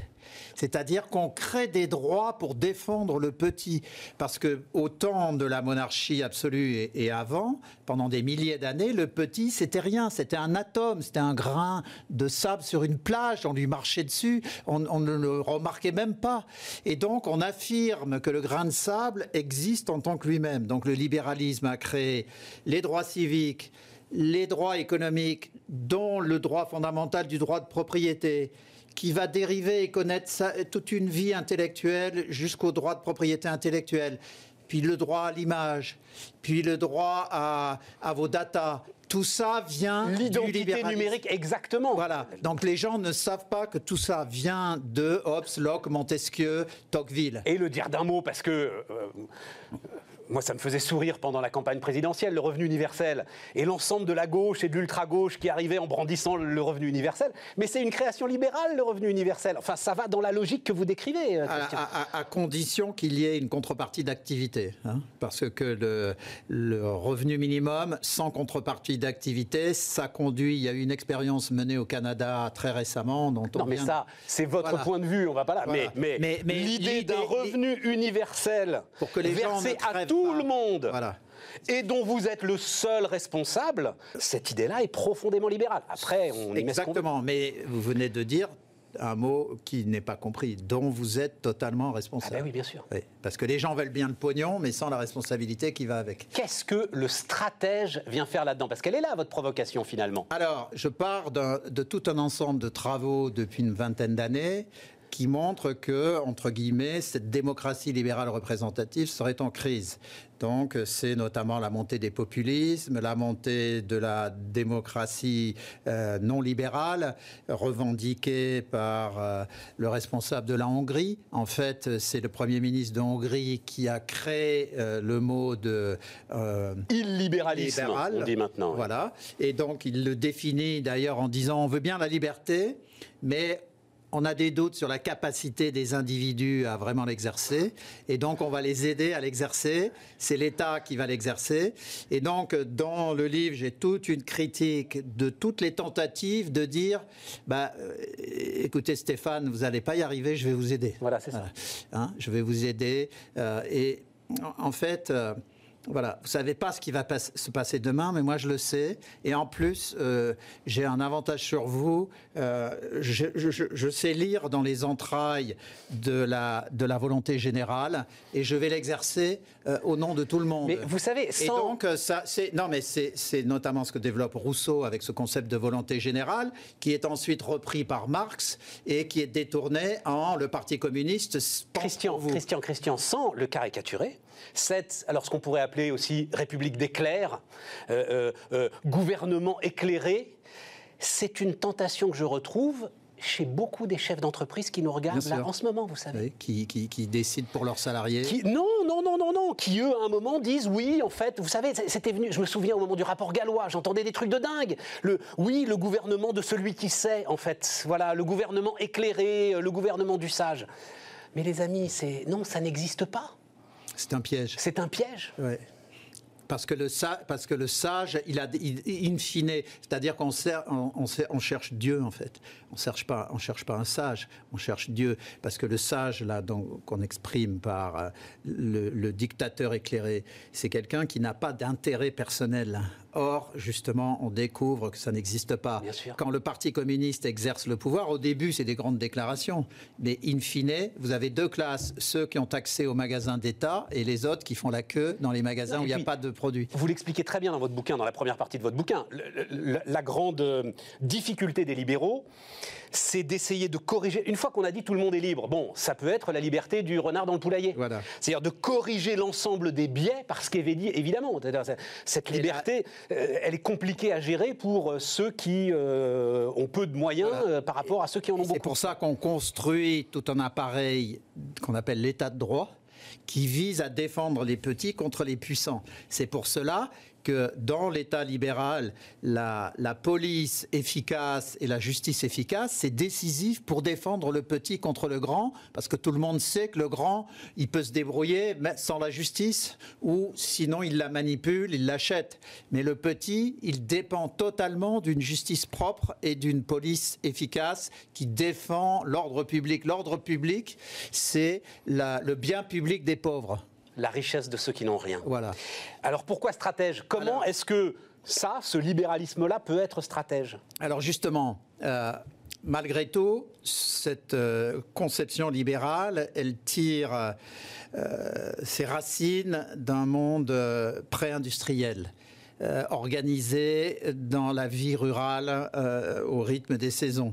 Speaker 6: C'est-à-dire qu'on crée des droits pour défendre le petit. Parce que au temps de la monarchie absolue et, avant, pendant des milliers d'années, le petit, c'était rien. C'était un atome, c'était un grain de sable sur une plage. On lui marchait dessus, on, on ne le remarquait même pas. Et donc, on affirme que le grain de sable existe en tant que lui-même. Donc, le libéralisme a créé les droits civiques, les droits économiques, dont le droit fondamental du droit de propriété, qui va dériver et connaître toute une vie intellectuelle jusqu'au droit de propriété intellectuelle, puis le droit à l'image, puis le droit à, vos datas. Tout ça vient
Speaker 2: L'identité numérique, exactement.
Speaker 6: Voilà. Donc les gens ne savent pas que tout ça vient de Hobbes, Locke, Montesquieu, Tocqueville.
Speaker 2: Et le dire d'un mot, parce que euh, moi, ça me faisait sourire pendant la campagne présidentielle, le revenu universel, et l'ensemble de la gauche et de l'ultra-gauche qui arrivait en brandissant le revenu universel. Mais c'est une création libérale, le revenu universel. Enfin, ça va dans la logique que vous décrivez.
Speaker 6: Euh, à, condition qu'il y ait une contrepartie d'activité. Hein. parce que le, revenu minimum, sans contrepartie d'activité, ça conduit. Il y a eu une expérience menée au Canada très récemment. Dont
Speaker 2: non, mais ça, c'est votre point de vue, on va pas là. Mais, mais, l'idée d'un revenu universel
Speaker 6: pour que les
Speaker 2: versé
Speaker 6: gens
Speaker 2: à tout le monde. Voilà et dont vous êtes le seul responsable, cette idée-là est profondément libérale. Après, on
Speaker 6: Exactement, mais vous venez de dire un mot qui n'est pas compris, dont vous êtes totalement responsable.
Speaker 2: Ah ben oui, bien sûr.
Speaker 6: parce que les gens veulent bien le pognon, mais sans la responsabilité qui va avec.
Speaker 2: Qu'est-ce que le stratège vient faire là-dedans? Parce qu'elle est là, votre provocation, finalement.
Speaker 6: Alors, je pars de tout un ensemble de travaux depuis une vingtaine d'années qui montre que, entre guillemets, cette démocratie libérale représentative serait en crise. Donc, c'est notamment la montée des populismes, la montée de la démocratie euh, non libérale, revendiquée par euh, le responsable de la Hongrie. En fait, c'est le Premier ministre de Hongrie qui a créé euh, le mot de
Speaker 2: illibéralisme, on dit maintenant.
Speaker 6: Voilà. Et donc, il le définit d'ailleurs en disant on veut bien la liberté, mais on a des doutes sur la capacité des individus à vraiment l'exercer. Et donc, on va les aider à l'exercer. C'est l'État qui va l'exercer. Et donc, dans le livre, j'ai toute une critique de toutes les tentatives de dire, bah, euh, écoutez Stéphane, vous n'allez pas y arriver, je vais vous aider.
Speaker 2: Voilà, c'est ça.
Speaker 6: Hein, je vais vous aider. Euh, et en fait... Euh, voilà, vous savez pas ce qui va se passer demain, mais moi je le sais. Et en plus, euh, j'ai un avantage sur vous. Euh, je, sais lire dans les entrailles de la, de la volonté générale, et je vais l'exercer euh, au nom de tout le monde.
Speaker 2: Mais vous savez,
Speaker 6: sans... et donc ça, c'est non, mais c'est notamment ce que développe Rousseau avec ce concept de volonté générale, qui est ensuite repris par Marx et qui est détourné en le Parti communiste.
Speaker 2: Christian, Christian, Christian, sans le caricaturer cette, alors ce qu'on pourrait appeler aussi république d'éclair, euh, euh, euh, gouvernement éclairé, c'est une tentation que je retrouve chez beaucoup des chefs d'entreprise qui nous regardent là en ce moment, vous savez.
Speaker 6: qui, qui, décident pour leurs salariés.
Speaker 2: non, non, non, non, non. Qui eux, à un moment, disent oui, en fait, vous savez, c'était venu, je me souviens au moment du rapport gallois, j'entendais des trucs de dingue. Le, oui, le gouvernement de celui qui sait, en fait. Voilà, le gouvernement éclairé, le gouvernement du sage. Mais les amis, c'est non, ça n'existe pas.
Speaker 6: C'est un piège.
Speaker 2: C'est un piège?
Speaker 6: Oui. Parce que, le parce que le sage, il a in fine, c'est-à-dire qu'on on, on, cherche Dieu en fait. On cherche pas, on cherche pas un sage, on cherche Dieu. Parce que le sage là, qu'on exprime par euh, le, dictateur éclairé, c'est quelqu'un qui n'a pas d'intérêt personnel Or, justement, on découvre que ça n'existe pas. Quand le Parti communiste exerce le pouvoir, au début, c'est des grandes déclarations. Mais in fine, vous avez deux classes, ceux qui ont accès aux magasins d'État et les autres qui font la queue dans les magasins où il n'y a pas de produits.
Speaker 2: Vous l'expliquez très bien dans votre bouquin, dans la première partie de votre bouquin. la grande euh, difficulté des libéraux, c'est d'essayer de corriger. Une fois qu'on a dit tout le monde est libre, bon, ça peut être la liberté du renard dans le poulailler. Voilà. C'est-à-dire de corriger l'ensemble des biais, parce qu'évidemment, cette liberté, elle est compliquée à gérer pour euh, ceux qui euh, ont peu de moyens par rapport à ceux qui en ont beaucoup.
Speaker 6: C'est pour ça qu'on construit tout un appareil qu'on appelle l'état de droit qui vise à défendre les petits contre les puissants. C'est pour cela que dans l'État libéral, la, police efficace et la justice efficace, c'est décisif pour défendre le petit contre le grand, parce que tout le monde sait que le grand, il peut se débrouiller sans la justice, ou sinon il la manipule, il l'achète. Mais le petit, il dépend totalement d'une justice propre et d'une police efficace qui défend l'ordre public. L'ordre public, c'est le bien public des pauvres
Speaker 2: la richesse de ceux qui n'ont rien.
Speaker 6: Voilà.
Speaker 2: Alors pourquoi stratège? Comment est-ce que ça, ce libéralisme-là, peut être stratège?
Speaker 6: Alors justement, euh, malgré tout, cette euh, conception libérale, elle tire euh, ses racines d'un monde pré-industriel. organisé dans la vie rurale au rythme des saisons.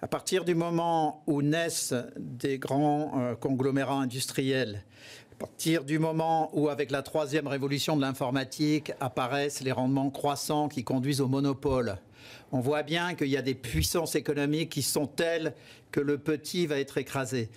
Speaker 6: À partir du moment où naissent des grands conglomérats industriels, à partir du moment où, avec la troisième révolution de l'informatique, apparaissent les rendements croissants qui conduisent au monopole, on voit bien qu'il y a des puissances économiques qui sont telles que le petit va être écrasé.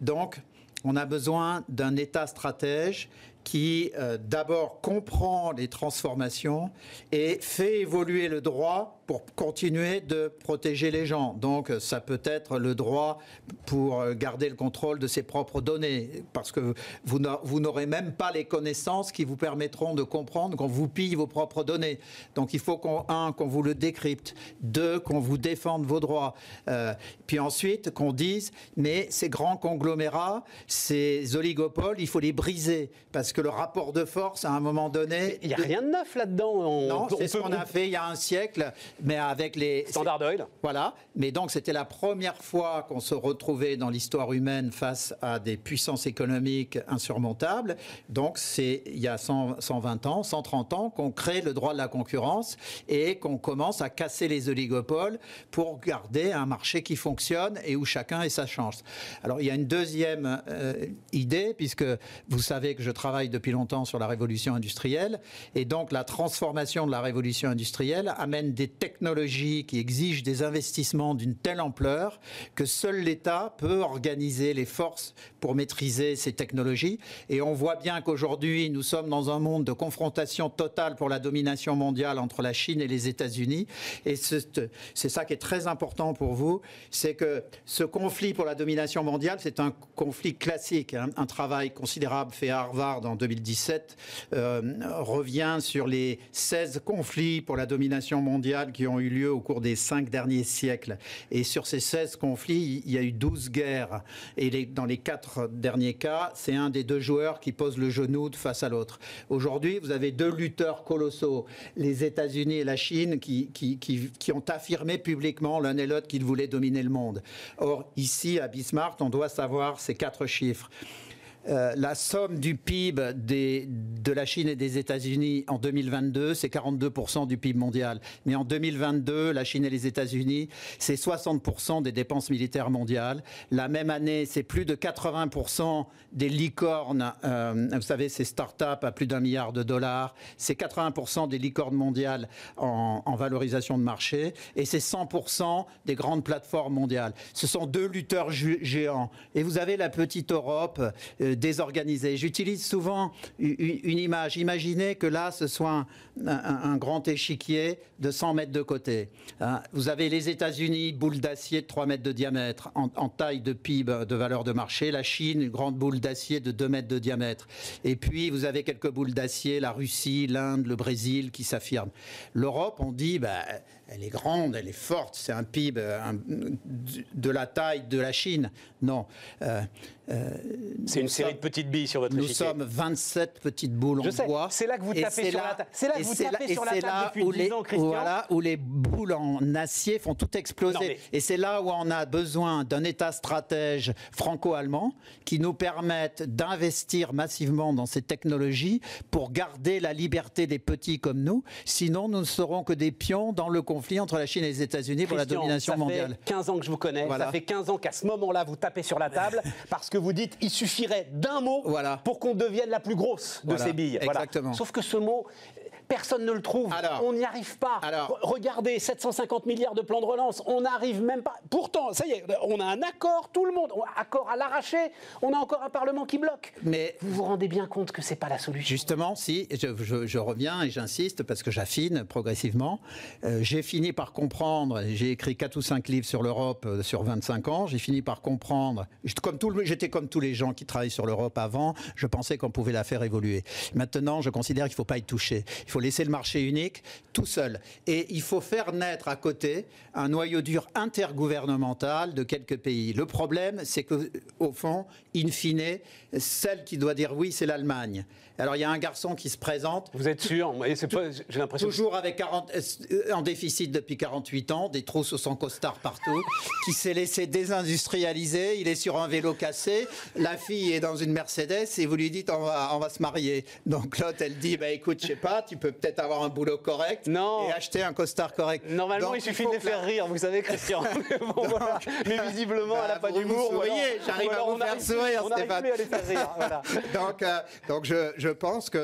Speaker 6: Donc, on a besoin d'un État stratège qui euh, d'abord comprend les transformations et fait évoluer le droit pour continuer de protéger les gens. Donc ça peut être le droit pour garder le contrôle de ses propres données, parce que vous n'aurez même pas les connaissances qui vous permettront de comprendre qu'on vous pille vos propres données. Donc il faut qu'on, un, qu'on vous le décrypte, deux, qu'on vous défende vos droits, euh, puis ensuite qu'on dise, mais ces grands conglomérats, ces oligopoles, il faut les briser, parce que le rapport de force, à un moment donné...
Speaker 2: Il n'y a rien de neuf là-dedans.
Speaker 6: non, c'est ce qu'on a fait il y a un siècle mais avec les
Speaker 2: Standard Oil.
Speaker 6: Voilà. Mais donc c'était la première fois qu'on se retrouvait dans l'histoire humaine face à des puissances économiques insurmontables. Donc c'est il y a 120 ans, 130 ans qu'on crée le droit de la concurrence et qu'on commence à casser les oligopoles pour garder un marché qui fonctionne et où chacun ait sa chance. Alors il y a une deuxième euh, idée puisque vous savez que je travaille depuis longtemps sur la révolution industrielle et donc la transformation de la révolution industrielle amène des technologies qui exigent des investissements d'une telle ampleur que seul l'État peut organiser les forces pour maîtriser ces technologies. Et on voit bien qu'aujourd'hui, nous sommes dans un monde de confrontation totale pour la domination mondiale entre la Chine et les États-Unis. Et c'est ça qui est très important pour vous, c'est que ce conflit pour la domination mondiale, c'est un conflit classique. Hein. Un travail considérable fait à Harvard en 2017 euh, revient sur les 16 conflits pour la domination mondiale qui ont eu lieu au cours des cinq derniers siècles. Et sur ces 16 conflits, il y a eu 12 guerres. Et dans les quatre derniers cas, c'est un des deux joueurs qui pose le genou face à l'autre. Aujourd'hui, vous avez deux lutteurs colossaux, les États-Unis et la Chine, qui ont affirmé publiquement l'un et l'autre qu'ils voulaient dominer le monde. Or, ici, à Bismarck, on doit savoir ces quatre chiffres. Euh, la somme du PIB de la Chine et des États-Unis en 2022, c'est 42% du PIB mondial. Mais en 2022, la Chine et les États-Unis, c'est 60% des dépenses militaires mondiales. La même année, c'est plus de 80% des licornes, euh, vous savez, ces start-up à plus d'un milliard de dollars. C'est 80% des licornes mondiales en, valorisation de marché. Et c'est 100% des grandes plateformes mondiales. Ce sont deux lutteurs géants. Et vous avez la petite Europe. Euh, désorganisé. J'utilise souvent une image. Imaginez que là, ce soit un, grand échiquier de 100 mètres de côté. Hein, vous avez les États-Unis, boule d'acier de 3 mètres de diamètre, en, taille de PIB de valeur de marché. La Chine, une grande boule d'acier de 2 mètres de diamètre. Et puis, vous avez quelques boules d'acier, la Russie, l'Inde, le Brésil qui s'affirment. L'Europe, on dit, bah, elle est grande, elle est forte, c'est un PIB de la taille de la Chine. Non.
Speaker 2: Euh, euh, c'est une série dirait une petite bille sur votre
Speaker 6: Nous
Speaker 2: échiquier.
Speaker 6: sommes 27 petites boules
Speaker 2: Je
Speaker 6: en
Speaker 2: sais,
Speaker 6: bois.
Speaker 2: c'est là que vous tapez sur
Speaker 6: là-
Speaker 2: la table. C'est là que vous tapez
Speaker 6: là-
Speaker 2: sur la table depuis
Speaker 6: où
Speaker 2: 10
Speaker 6: les,
Speaker 2: ans, Christian.
Speaker 6: Voilà, où les boules en acier font tout exploser.
Speaker 2: Non, mais-
Speaker 6: Et c'est là où on a besoin d'un État stratège franco-allemand qui nous permette d'investir massivement dans ces technologies pour garder la liberté des petits comme nous. Sinon, nous ne serons que des pions dans le conflit entre la Chine et les États-Unis pour la domination
Speaker 2: ça
Speaker 6: mondiale.
Speaker 2: fait 15 ans que je vous connais.
Speaker 6: Voilà.
Speaker 2: Ça fait 15 ans qu'à ce moment-là, vous tapez sur la table parce que vous dites il suffirait d'un mot
Speaker 6: Voilà.
Speaker 2: pour qu'on devienne la plus grosse de
Speaker 6: Voilà.
Speaker 2: ces billes.
Speaker 6: Exactement.
Speaker 2: Sauf que ce mot. Personne ne le trouve.
Speaker 6: Alors.
Speaker 2: on n'y arrive pas.
Speaker 6: Alors.
Speaker 2: Regardez, 750 milliards de plans de relance. On n'arrive même pas. Pourtant, ça y est, on a un accord, tout le monde. On- Accord à l'arraché. On a encore un Parlement qui bloque.
Speaker 6: Mais
Speaker 2: Vous vous rendez bien compte que c'est pas la solution.
Speaker 6: Justement, si, je, je- je reviens et j'insiste parce que j'affine progressivement. Euh, j'ai fini par comprendre, j'ai écrit 4 ou 5 livres sur l'Europe euh, sur 25 ans, j'ai fini par comprendre, j'étais comme, tout le- j'étais comme tous les gens qui travaillent sur l'Europe avant, je pensais qu'on pouvait la faire évoluer. Maintenant, je considère qu'il ne faut pas y toucher. Il faut laisser le marché unique tout seul. Et il faut faire naître à côté un noyau dur intergouvernemental de quelques pays. Le problème, c'est que, au fond, in fine, celle qui doit dire oui, c'est l'Allemagne. Alors, il y a un garçon qui se présente,
Speaker 2: Vous êtes sûr J'ai l'impression. que-
Speaker 6: toujours avec 40, euh, en déficit depuis 48 ans, des trous sous son costard partout, qui s'est laissé désindustrialiser, il est sur un vélo cassé, la fille est dans une Mercedes et vous lui dites on va, on va se marier. Donc l'autre elle dit bah écoute je sais pas, tu peux peut-être avoir un boulot correct
Speaker 2: Non.
Speaker 6: et acheter un costard correct.
Speaker 2: Normalement,
Speaker 6: Donc,
Speaker 2: il suffit de les
Speaker 6: la-
Speaker 2: faire rire, vous savez, Christian. Mais, bon, voilà. Mais visiblement, elle n'a
Speaker 6: Bah,
Speaker 2: pas d'humour.
Speaker 6: vous souriez, j'arrive à vous faire sourire,
Speaker 2: On
Speaker 6: Stéphane.
Speaker 2: à les faire rire. Voilà.
Speaker 6: donc, euh, donc je, je pense que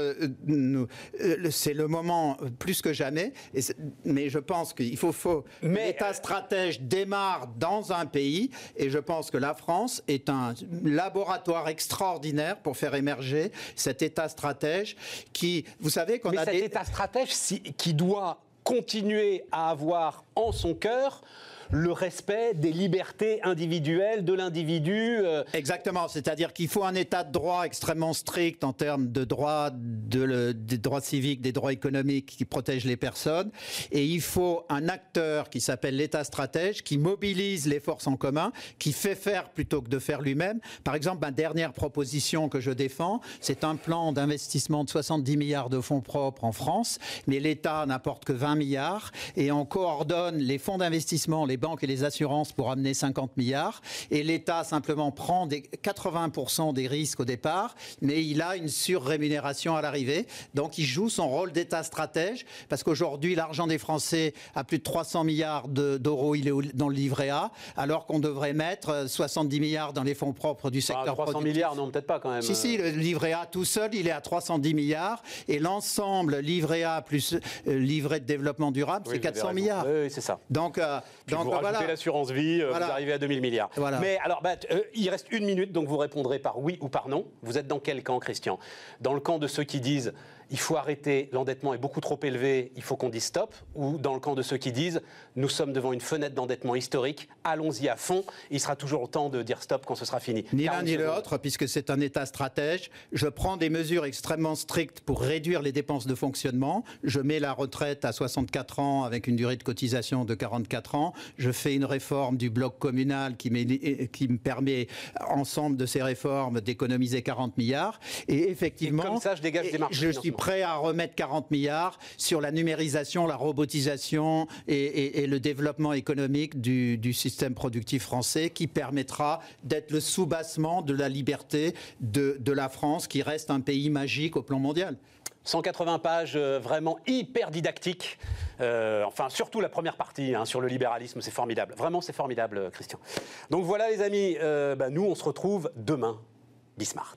Speaker 6: euh, euh, c'est le moment euh, plus que jamais. Et mais je pense qu'il faut, faut
Speaker 2: Mais,
Speaker 6: l'État stratège démarre dans un pays. Et je pense que la France est un laboratoire extraordinaire pour faire émerger cet État stratège qui, vous savez qu'on a
Speaker 2: cet
Speaker 6: des...
Speaker 2: État stratège si- qui doit continuer à avoir en son cœur le respect des libertés individuelles de l'individu. euh,
Speaker 6: Exactement, c'est-à-dire qu'il faut un état de droit extrêmement strict en termes de droits, de droits civiques, des droits économiques qui protègent les personnes, et il faut un acteur qui s'appelle l'État stratège, qui mobilise les forces en commun, qui fait faire plutôt que de faire lui-même. Par exemple, ma dernière proposition que je défends, c'est un plan d'investissement de 70 milliards de fonds propres en France, mais l'État n'apporte que 20 milliards, et on coordonne les fonds d'investissement, les banques et les assurances pour amener 50 milliards, et l'État simplement prend des 80% des risques au départ, mais il a une surrémunération à l'arrivée. Donc il joue son rôle d'État stratège, parce qu'aujourd'hui l'argent des Français a plus de 300 milliards de- d'euros, il est dans le livret A, alors qu'on devrait mettre euh, 70 milliards dans les fonds propres du secteur
Speaker 2: 300
Speaker 6: productif.
Speaker 2: milliards, non, peut-être pas quand même.
Speaker 6: Si, si, le livret A tout seul, il est à 310 milliards. Et l'ensemble, livret A plus euh, livret de développement durable,
Speaker 2: Oui,
Speaker 6: c'est
Speaker 2: vous avez
Speaker 6: 400
Speaker 2: raison.
Speaker 6: milliards.
Speaker 2: Oui, c'est ça.
Speaker 6: Donc, euh, donc
Speaker 2: vous rajoutez
Speaker 6: voilà.
Speaker 2: l'assurance vie, euh,
Speaker 6: Voilà.
Speaker 2: vous arrivez à 2000 milliards.
Speaker 6: Voilà.
Speaker 2: Mais alors, bah, euh, il reste une minute, donc vous répondrez par oui ou par non. Vous êtes dans quel camp, Christian? Dans le camp de ceux qui disent il faut arrêter, l'endettement est beaucoup trop élevé, il faut qu'on dise stop Ou dans le camp de ceux qui disent nous sommes devant une fenêtre d'endettement historique, allons-y à fond, il sera toujours temps de dire stop quand ce sera fini
Speaker 6: Ni
Speaker 2: 40
Speaker 6: l'un ni l'autre, puisque c'est un État stratège. Je prends des mesures extrêmement strictes pour réduire les dépenses de fonctionnement. Je mets la retraite à 64 ans avec une durée de cotisation de 44 ans. Je fais une réforme du bloc communal qui, me permet, ensemble de ces réformes, d'économiser 40 milliards. Et effectivement,
Speaker 2: Et comme ça, je dégage des marges
Speaker 6: je suis. Prêt à remettre 40 milliards sur la numérisation, la robotisation et, le développement économique du, système productif français qui permettra d'être le soubassement de la liberté de, la France qui reste un pays magique au plan mondial.
Speaker 2: 180 pages euh, vraiment hyper didactiques. Euh, enfin, surtout la première partie hein, sur le libéralisme, c'est formidable. Vraiment, c'est formidable, euh, Christian. Donc voilà, les amis, bah, nous, on se retrouve demain. Bismart.